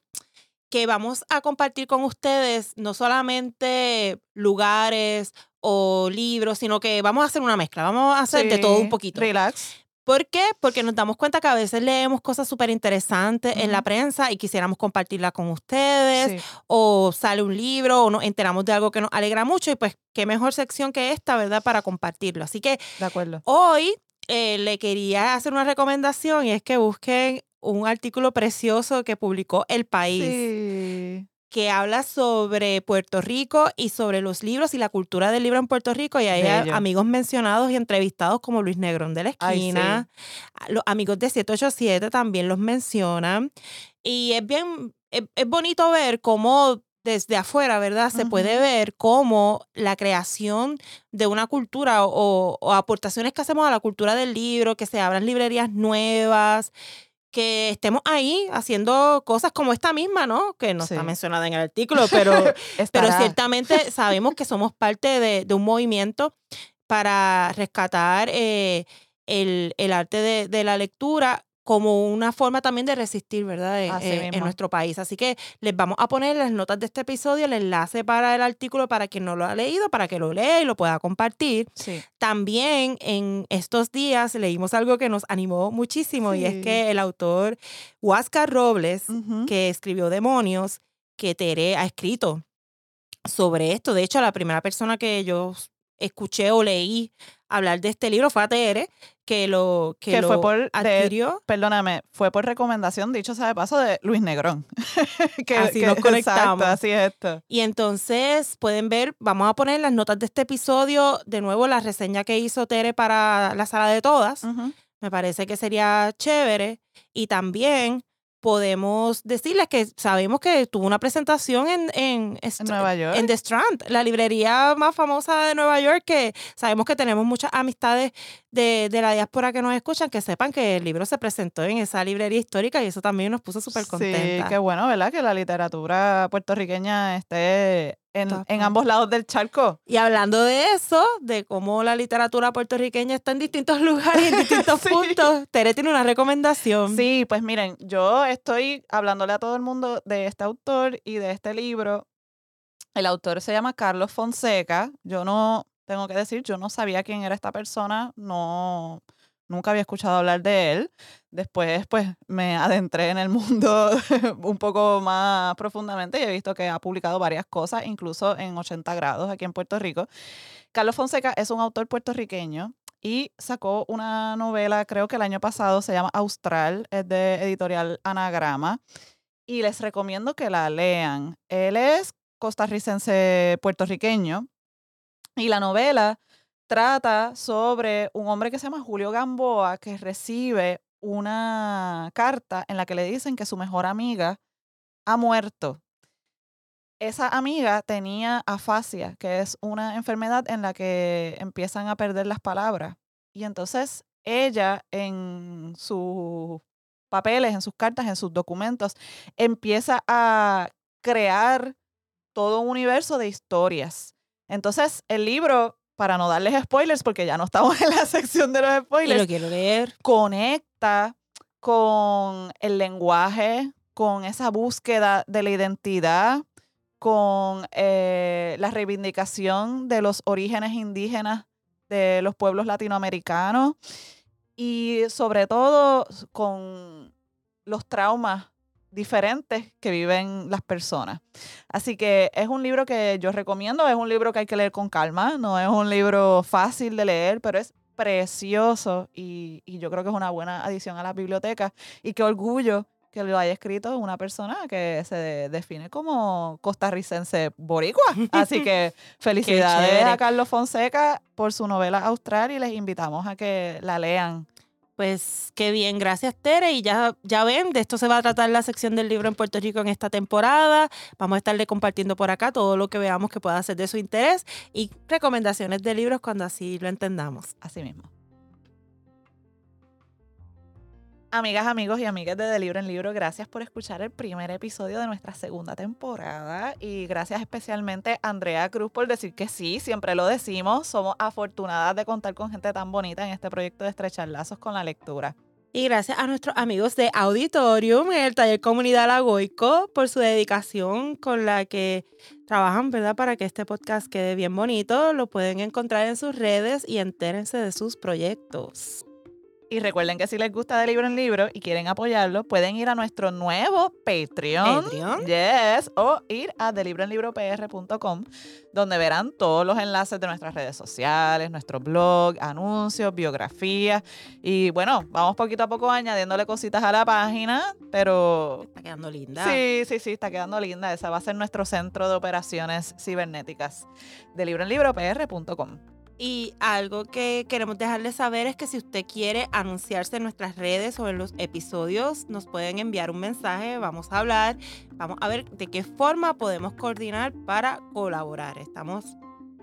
que vamos a compartir con ustedes no solamente lugares o libros, sino que vamos a hacer una mezcla, vamos a hacer de Sí. todo un poquito. Relax. ¿Por qué? Porque nos damos cuenta que a veces leemos cosas súper interesantes en la prensa y quisiéramos compartirla con ustedes Sí. o sale un libro o nos enteramos de algo que nos alegra mucho y pues qué mejor sección que esta, ¿verdad? Para compartirlo. Así que De acuerdo. hoy eh, le quería hacer una recomendación y es que busquen un artículo precioso que publicó El País Sí. Que habla sobre Puerto Rico y sobre los libros y la cultura del libro en Puerto Rico. Y hay Bello. amigos mencionados y entrevistados como Luis Negrón de la Ay, sí. esquina. Los amigos de 787 también los mencionan. Y es bien, es, es bonito ver cómo desde afuera, ¿verdad? Se puede ver cómo la creación de una cultura o, o aportaciones que hacemos a la cultura del libro, que se abran librerías nuevas, que estemos ahí haciendo cosas como esta misma, ¿no? Que no está mencionada en el artículo, pero, pero ciertamente sabemos que somos parte de, de un movimiento para rescatar eh, el, el arte de, de la lectura como una forma también de resistir, ¿verdad? En, Así eh, en nuestro país. Así que les vamos a poner en las notas de este episodio el enlace para el artículo para quien no lo ha leído, para que lo lea y lo pueda compartir. Sí. También en estos días leímos algo que nos animó muchísimo y es que el autor Huáscar Robles, que escribió Demonios, que Tere ha escrito sobre esto. De hecho, la primera persona que yo escuché o leí hablar de este libro fue a Tere, que lo, que Que fue por- de- adquirió. Perdóname, fue por recomendación, dicho sea de paso, de Luis Negrón. que, Así que- nos conectamos. Exacto, así es esto. Y entonces pueden ver, vamos a poner las notas de este episodio de nuevo la reseña que hizo Tere para la sala de todas. Me parece que sería chévere. Y también podemos decirles que sabemos que tuvo una presentación en, en, En Nueva York. en The Strand, la librería más famosa de Nueva York, que sabemos que tenemos muchas amistades de, de la diáspora que nos escuchan, que sepan que el libro se presentó en esa librería histórica y eso también nos puso súper Sí, contentas. qué bueno, ¿verdad? Que la literatura puertorriqueña esté en, en ambos lados del charco. Y hablando de eso, de cómo la literatura puertorriqueña está en distintos lugares, en distintos Sí. puntos, Tere tiene una recomendación. Sí, pues miren, yo estoy hablándole a todo el mundo de este autor y de este libro. El autor se llama Carlos Fonseca. Yo no, tengo que decir, yo no sabía quién era esta persona. No, nunca había escuchado hablar de él. Después, pues, me adentré en el mundo un poco más profundamente y he visto que ha publicado varias cosas, incluso en 80 grados aquí en Puerto Rico. Carlos Fonseca es un autor puertorriqueño y sacó una novela, creo que el año pasado, se llama Austral, es de editorial Anagrama, y les recomiendo que la lean. Él es costarricense puertorriqueño y la novela trata sobre un hombre que se llama Julio Gamboa que recibe una carta en la que le dicen que su mejor amiga ha muerto. Esa amiga tenía afasia, que es una enfermedad en la que empiezan a perder las palabras. Y entonces ella en sus papeles, en sus cartas, en sus documentos, empieza a crear todo un universo de historias. Entonces el libro para no darles spoilers, porque ya no estamos en la sección de los spoilers. lo quiero leer. Conecta con el lenguaje, con esa búsqueda de la identidad, con eh, la reivindicación de los orígenes indígenas de los pueblos latinoamericanos y sobre todo con los traumas diferentes que viven las personas. Así que es un libro que yo recomiendo, es un libro que hay que leer con calma, no es un libro fácil de leer, pero es precioso y, yo creo que es una buena adición a la biblioteca y qué orgullo que lo haya escrito una persona que se define como costarricense boricua. Así que felicidades a Carlos Fonseca por su novela Austral y les invitamos a que la lean. Pues qué bien, gracias Tere. Y ya, ya ven, de esto se va a tratar la sección del libro en Puerto Rico en esta temporada. Vamos a estarle compartiendo por acá todo lo que veamos que pueda ser de su interés y recomendaciones de libros cuando así lo entendamos. Así mismo. Amigas, amigos y amigas de De Libro en Libro, gracias por escuchar el primer episodio de nuestra segunda temporada y gracias especialmente a Andrea Cruz por decir que sí, siempre lo decimos, somos afortunadas de contar con gente tan bonita en este proyecto de estrechar lazos con la lectura. Y gracias a nuestros amigos de Auditorium, el taller Comunidad Lagoico, por su dedicación con la que trabajan, ¿verdad? Para que este podcast quede bien bonito. Lo pueden encontrar en sus redes y entérense de sus proyectos. Y recuerden que si les gusta de libro en libro y quieren apoyarlo, pueden ir a nuestro nuevo Patreon. Patreon. Yes. O ir a delibroenlibropr.com, donde verán todos los enlaces de nuestras redes sociales, nuestro blog, anuncios, biografías. Y bueno, vamos poquito a poco añadiéndole cositas a la página, pero. Está quedando linda. Sí, sí, sí, está quedando linda. Esa va a ser nuestro centro de operaciones cibernéticas. Delibroenlibropr.com. Y algo que queremos dejarles saber es que si usted quiere anunciarse en nuestras redes o en los episodios, nos pueden enviar un mensaje, vamos a hablar, vamos a ver de qué forma podemos coordinar para colaborar. Estamos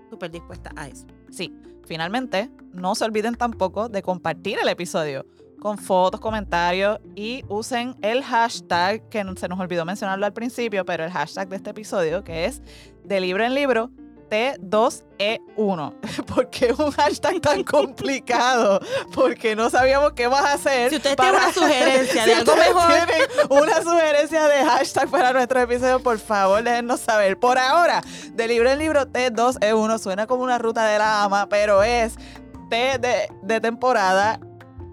súper dispuestas a eso. Sí, finalmente, no se olviden tampoco de compartir el episodio con fotos, comentarios y usen el hashtag que se nos olvidó mencionarlo al principio, pero el hashtag de este episodio que es de libro en libro T2E1. ¿Por qué un hashtag tan complicado? Porque no sabíamos qué vas a hacer. Si usted tiene una sugerencia de algo mejor. Tienen una sugerencia de hashtag para nuestro episodio, por favor, déjenos saber. Por ahora, de libro en libro T2E1 suena como una ruta de la ama, pero es T de, de temporada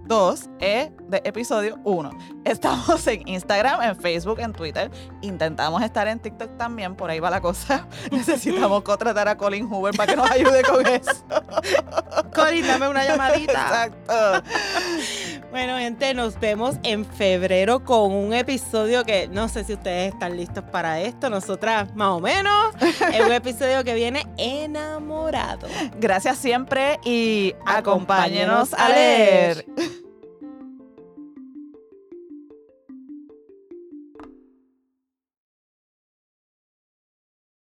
2 E de episodio 1. Estamos en Instagram, en Facebook, en Twitter. Intentamos estar en TikTok también, por ahí va la cosa. Necesitamos contratar a Colin Hoover para que nos ayude con eso. Colin, dame una llamadita. Exacto. Bueno, gente, nos vemos en febrero con un episodio que no sé si ustedes están listos para esto. Nosotras, más o menos. Es un episodio que viene enamorado. Gracias siempre y acompáñenos a leer.